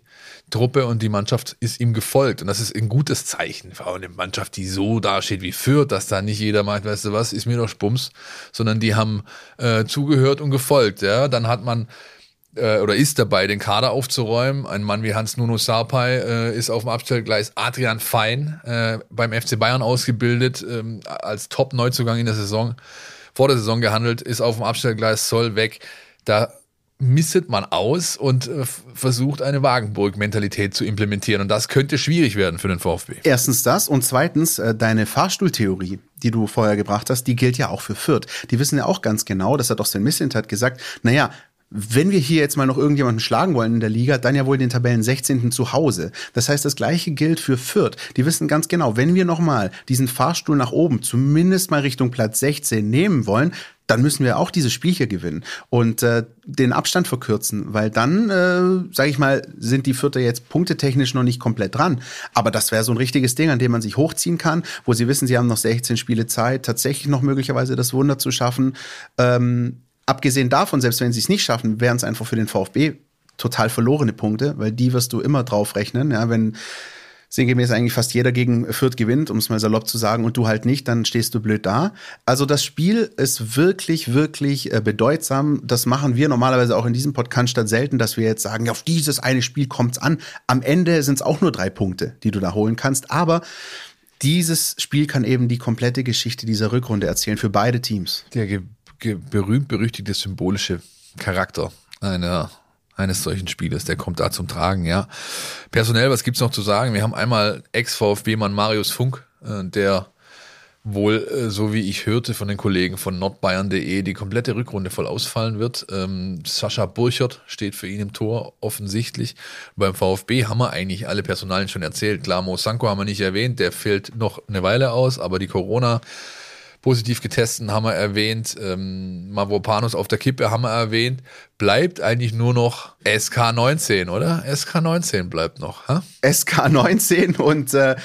Truppe und die Mannschaft ist ihm gefolgt. Und das ist ein gutes Zeichen für eine Mannschaft, die so dasteht wie Fürth, dass da nicht jeder meint, weißt du was, ist mir doch Spums, sondern die haben äh, zugehört und gefolgt. Ja, dann hat man äh, oder ist dabei, den Kader aufzuräumen. Ein Mann wie Hans Nuno Sarpay äh, ist auf dem Abstellgleis. Adrian Fein äh, beim FC Bayern ausgebildet, ähm, als Top-Neuzugang in der Saison, vor der Saison gehandelt, ist auf dem Abstellgleis, soll weg. Da misset man aus und äh, versucht eine Wagenburg-Mentalität zu implementieren. Und das könnte schwierig werden für den VfB. Erstens das und zweitens äh, deine Fahrstuhltheorie, die du vorher gebracht hast, die gilt ja auch für Fürth. Die wissen ja auch ganz genau, das hat auch Sven Missint hat gesagt, naja, wenn wir hier jetzt mal noch irgendjemanden schlagen wollen in der Liga, dann ja wohl den Tabellen 16. zu Hause. Das heißt, das gleiche gilt für Fürth. Die wissen ganz genau, wenn wir nochmal diesen Fahrstuhl nach oben, zumindest mal Richtung Platz 16 nehmen wollen, dann müssen wir auch diese Spiel hier gewinnen und äh, den Abstand verkürzen, weil dann, äh, sage ich mal, sind die Vierter jetzt punktetechnisch noch nicht komplett dran. Aber das wäre so ein richtiges Ding, an dem man sich hochziehen kann, wo sie wissen, sie haben noch 16 Spiele Zeit, tatsächlich noch möglicherweise das Wunder zu schaffen. Ähm, abgesehen davon, selbst wenn sie es nicht schaffen, wären es einfach für den VfB total verlorene Punkte, weil die wirst du immer drauf rechnen. Ja, wenn sinngemäß eigentlich fast jeder gegen Fürth gewinnt, um es mal salopp zu sagen, und du halt nicht, dann stehst du blöd da. Also das Spiel ist wirklich, wirklich äh, bedeutsam. Das machen wir normalerweise auch in diesem Podcast statt selten, dass wir jetzt sagen, auf dieses eine Spiel kommt's an. Am Ende sind es auch nur drei Punkte, die du da holen kannst. Aber dieses Spiel kann eben die komplette Geschichte dieser Rückrunde erzählen für beide Teams. Der berühmt-berüchtigte symbolische Charakter einer eines solchen Spieles. Der kommt da zum Tragen, ja. Personell, was gibt's noch zu sagen? Wir haben einmal Ex-VfB-Mann Marius Funk, äh, der wohl, äh, so wie ich hörte von den Kollegen von nordbayern.de, die komplette Rückrunde voll ausfallen wird. Ähm, Sascha Burchert steht für ihn im Tor, offensichtlich. Beim VfB haben wir eigentlich alle Personalien schon erzählt. Klar, Mo Sanko haben wir nicht erwähnt, der fällt noch eine Weile aus, aber die Corona- positiv getestet haben wir erwähnt, ähm, Mavropanos auf der Kippe haben wir erwähnt, bleibt eigentlich nur noch SK19, oder? SK19 bleibt noch. Ha? SK19 und äh,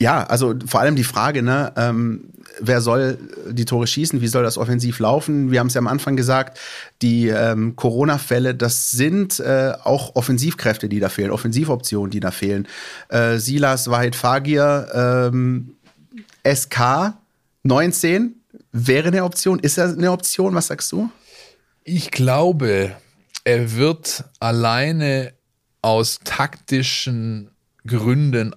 ja, also vor allem die Frage, ne, ähm, wer soll die Tore schießen, wie soll das offensiv laufen? Wir haben es ja am Anfang gesagt, die ähm, Corona-Fälle, das sind äh, auch Offensivkräfte, die da fehlen, Offensivoptionen, die da fehlen. Äh, Silas, Wahid Fagir, ähm, SK 19 wäre eine Option. Ist er eine Option? Was sagst du? Ich glaube, er wird alleine aus taktischen Gründen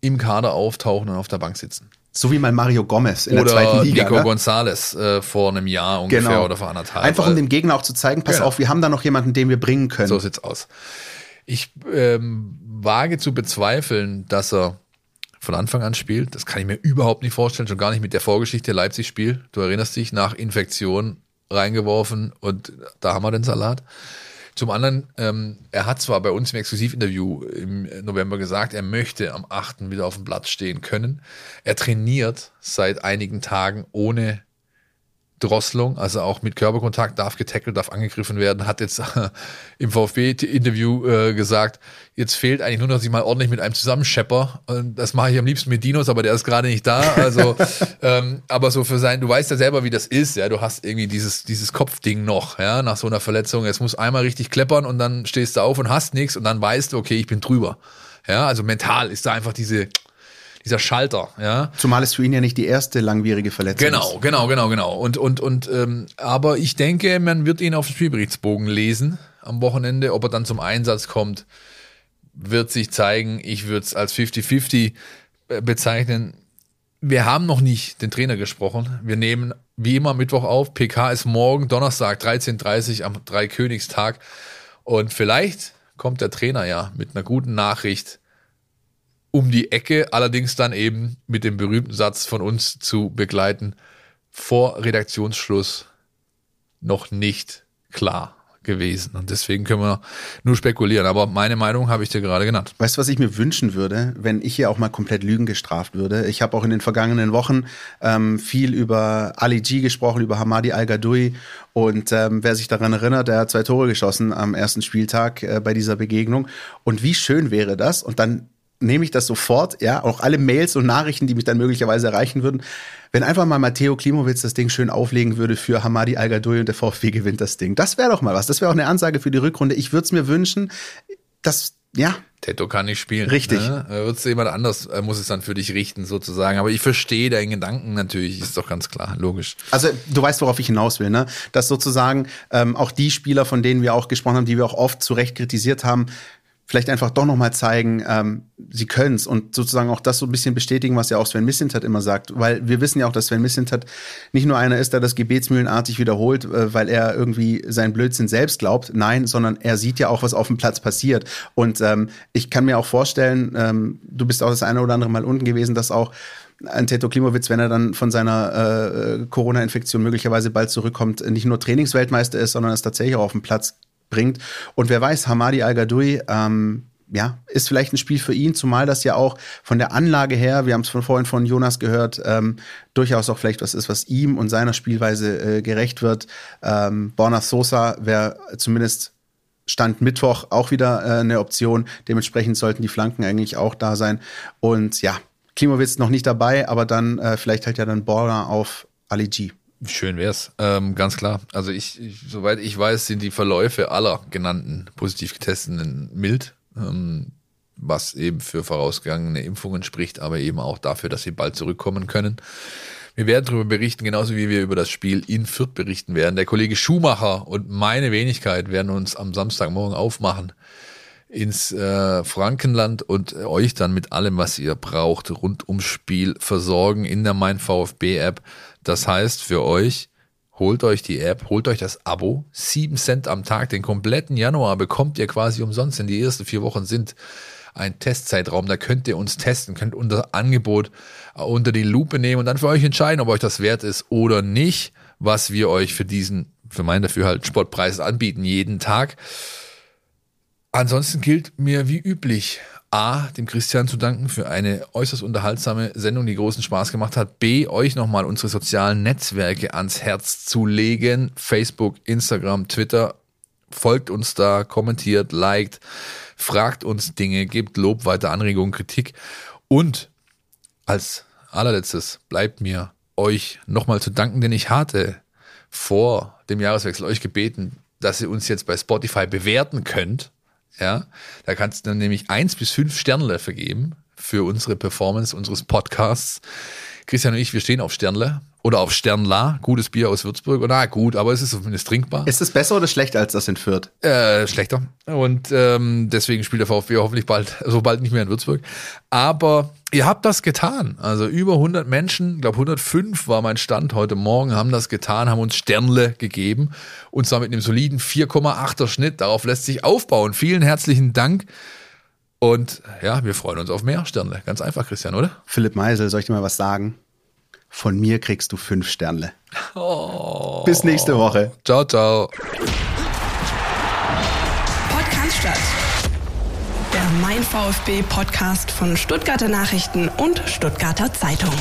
im Kader auftauchen und auf der Bank sitzen. So wie mal Mario Gomez in oder der zweiten Liga. Nico ne? Gonzalez äh, vor einem Jahr ungefähr Genau. oder vor anderthalb. Einfach um dem Gegner auch zu zeigen, pass Genau. auf, wir haben da noch jemanden, den wir bringen können. So sieht's aus. Ich ähm, wage zu bezweifeln, dass er von Anfang an spielt. Das kann ich mir überhaupt nicht vorstellen, schon gar nicht mit der Vorgeschichte Leipzig-Spiel. Du erinnerst dich, nach Infektion reingeworfen und da haben wir den Salat. Zum anderen, ähm, er hat zwar bei uns im Exklusivinterview im November gesagt, er möchte am 8. wieder auf dem Platz stehen können. Er trainiert seit einigen Tagen ohne Drosselung, also auch mit Körperkontakt, darf getackelt, darf angegriffen werden, hat jetzt im VfB-Interview äh, gesagt, jetzt fehlt eigentlich nur noch, dass ich mal ordentlich mit einem zusammenschepper. Und das mache ich am liebsten mit Dinos, aber der ist gerade nicht da. Also, ähm, aber so für sein, du weißt ja selber, wie das ist, ja. Du hast irgendwie dieses, dieses Kopfding noch, ja, nach so einer Verletzung. Es muss einmal richtig kleppern und dann stehst du auf und hast nichts und dann weißt du, okay, ich bin drüber. Ja, also mental ist da einfach diese, dieser Schalter, ja. Zumal es für ihn ja nicht die erste langwierige Verletzung Genau, ist. genau, genau, genau. Und, und, und, ähm, aber ich denke, man wird ihn auf dem Spielberichtsbogen lesen am Wochenende. Ob er dann zum Einsatz kommt, wird sich zeigen. Ich würde es als 50-50 äh, bezeichnen. Wir haben noch nicht den Trainer gesprochen. Wir nehmen wie immer Mittwoch auf. PK ist morgen, Donnerstag, 13.30 Uhr am Dreikönigstag. Und vielleicht kommt der Trainer ja mit einer guten Nachricht um die Ecke, allerdings dann eben mit dem berühmten Satz von uns zu begleiten, vor Redaktionsschluss noch nicht klar gewesen. Und deswegen können wir nur spekulieren. Aber meine Meinung habe ich dir gerade genannt. Weißt du, was ich mir wünschen würde, wenn ich hier auch mal komplett Lügen gestraft würde? Ich habe auch in den vergangenen Wochen ähm, viel über Ali G gesprochen, über Hamadi Al-Gadoui. Und ähm, wer sich daran erinnert, der hat zwei Tore geschossen am ersten Spieltag äh, bei dieser Begegnung. Und wie schön wäre das? Und dann nehme ich das sofort, ja, auch alle Mails und Nachrichten, die mich dann möglicherweise erreichen würden, wenn einfach mal Matteo Klimowitz das Ding schön auflegen würde für Hamadi Al-Gadoui und der VfB gewinnt das Ding. Das wäre doch mal was. Das wäre auch eine Ansage für die Rückrunde. Ich würde es mir wünschen, dass, ja, Teto kann nicht spielen. Richtig. Ne? Wird es jemand anders, äh, muss es dann für dich richten, sozusagen. Aber ich verstehe deinen Gedanken natürlich, ist doch ganz klar, logisch. Also du weißt, worauf ich hinaus will, ne? Dass sozusagen ähm, auch die Spieler, von denen wir auch gesprochen haben, die wir auch oft zu Recht kritisiert haben, vielleicht einfach doch nochmal zeigen, ähm, sie können's und sozusagen auch das so ein bisschen bestätigen, was ja auch Sven Mislintat immer sagt. Weil wir wissen ja auch, dass Sven Mislintat nicht nur einer ist, der das gebetsmühlenartig wiederholt, äh, weil er irgendwie seinen Blödsinn selbst glaubt. Nein, sondern er sieht ja auch, was auf dem Platz passiert. Und ähm, ich kann mir auch vorstellen, ähm, du bist auch das eine oder andere Mal unten gewesen, dass auch ein Teto Klimowitz, wenn er dann von seiner äh, Corona-Infektion möglicherweise bald zurückkommt, nicht nur Trainingsweltmeister ist, sondern es tatsächlich auch auf den Platz bringt. Und wer weiß, Hamadi Al-Gadoui, ähm, ja, ist vielleicht ein Spiel für ihn, zumal das ja auch von der Anlage her, wir haben es von vorhin von Jonas gehört, ähm, durchaus auch vielleicht was ist, was ihm und seiner Spielweise äh, gerecht wird. Ähm, Borna Sosa wäre zumindest Stand Mittwoch auch wieder äh, eine Option. Dementsprechend sollten die Flanken eigentlich auch da sein. Und ja, Klimowitz noch nicht dabei, aber dann äh, vielleicht halt ja dann Borna auf Ali G. Schön wär's, ähm, ganz klar. Also ich, ich, soweit ich weiß, sind die Verläufe aller genannten positiv getesteten mild, ähm, was eben für vorausgegangene Impfungen spricht, aber eben auch dafür, dass sie bald zurückkommen können. Wir werden darüber berichten, genauso wie wir über das Spiel in Fürth berichten werden. Der Kollege Schumacher und meine Wenigkeit werden uns am Samstagmorgen aufmachen ins äh, Frankenland und äh, euch dann mit allem, was ihr braucht, rund ums Spiel versorgen in der Mein VfB App. Das heißt für euch, holt euch die App, holt euch das Abo, sieben Cent am Tag, den kompletten Januar bekommt ihr quasi umsonst, denn die ersten vier Wochen sind ein Testzeitraum, da könnt ihr uns testen, könnt unser Angebot äh, unter die Lupe nehmen und dann für euch entscheiden, ob euch das wert ist oder nicht, was wir euch für diesen, für meinen dafür halt Sportpreis anbieten, jeden Tag. Ansonsten gilt mir wie üblich, A, dem Christian zu danken für eine äußerst unterhaltsame Sendung, die großen Spaß gemacht hat. B, euch nochmal unsere sozialen Netzwerke ans Herz zu legen. Facebook, Instagram, Twitter. Folgt uns da, kommentiert, liked, fragt uns Dinge, gebt Lob, weiter Anregungen, Kritik. Und als allerletztes bleibt mir euch nochmal zu danken, denn ich hatte vor dem Jahreswechsel euch gebeten, dass ihr uns jetzt bei Spotify bewerten könnt. Ja, da kannst du nämlich eins bis fünf Sterne vergeben. für unsere Performance unseres Podcasts. Christian und ich, wir stehen auf Sternle oder auf Sternla, gutes Bier aus Würzburg. Und na gut, aber es ist zumindest trinkbar. Ist es besser oder schlechter als das in Fürth? Äh, schlechter. Und ähm, deswegen spielt der VfB hoffentlich bald, so bald nicht mehr in Würzburg. Aber ihr habt das getan. Also über 100 Menschen, ich glaube 105 war mein Stand heute Morgen, haben das getan, haben uns Sternle gegeben. Und zwar mit einem soliden 4,8er Schnitt. Darauf lässt sich aufbauen. Vielen herzlichen Dank. Und ja, wir freuen uns auf mehr Sternle. Ganz einfach, Christian, oder? Philipp Meisel, soll ich dir mal was sagen? Von mir kriegst du fünf Sternle. Bis nächste Woche. Ciao, ciao. Podcast statt. Der Mein VfB Podcast von Stuttgarter Nachrichten und Stuttgarter Zeitung.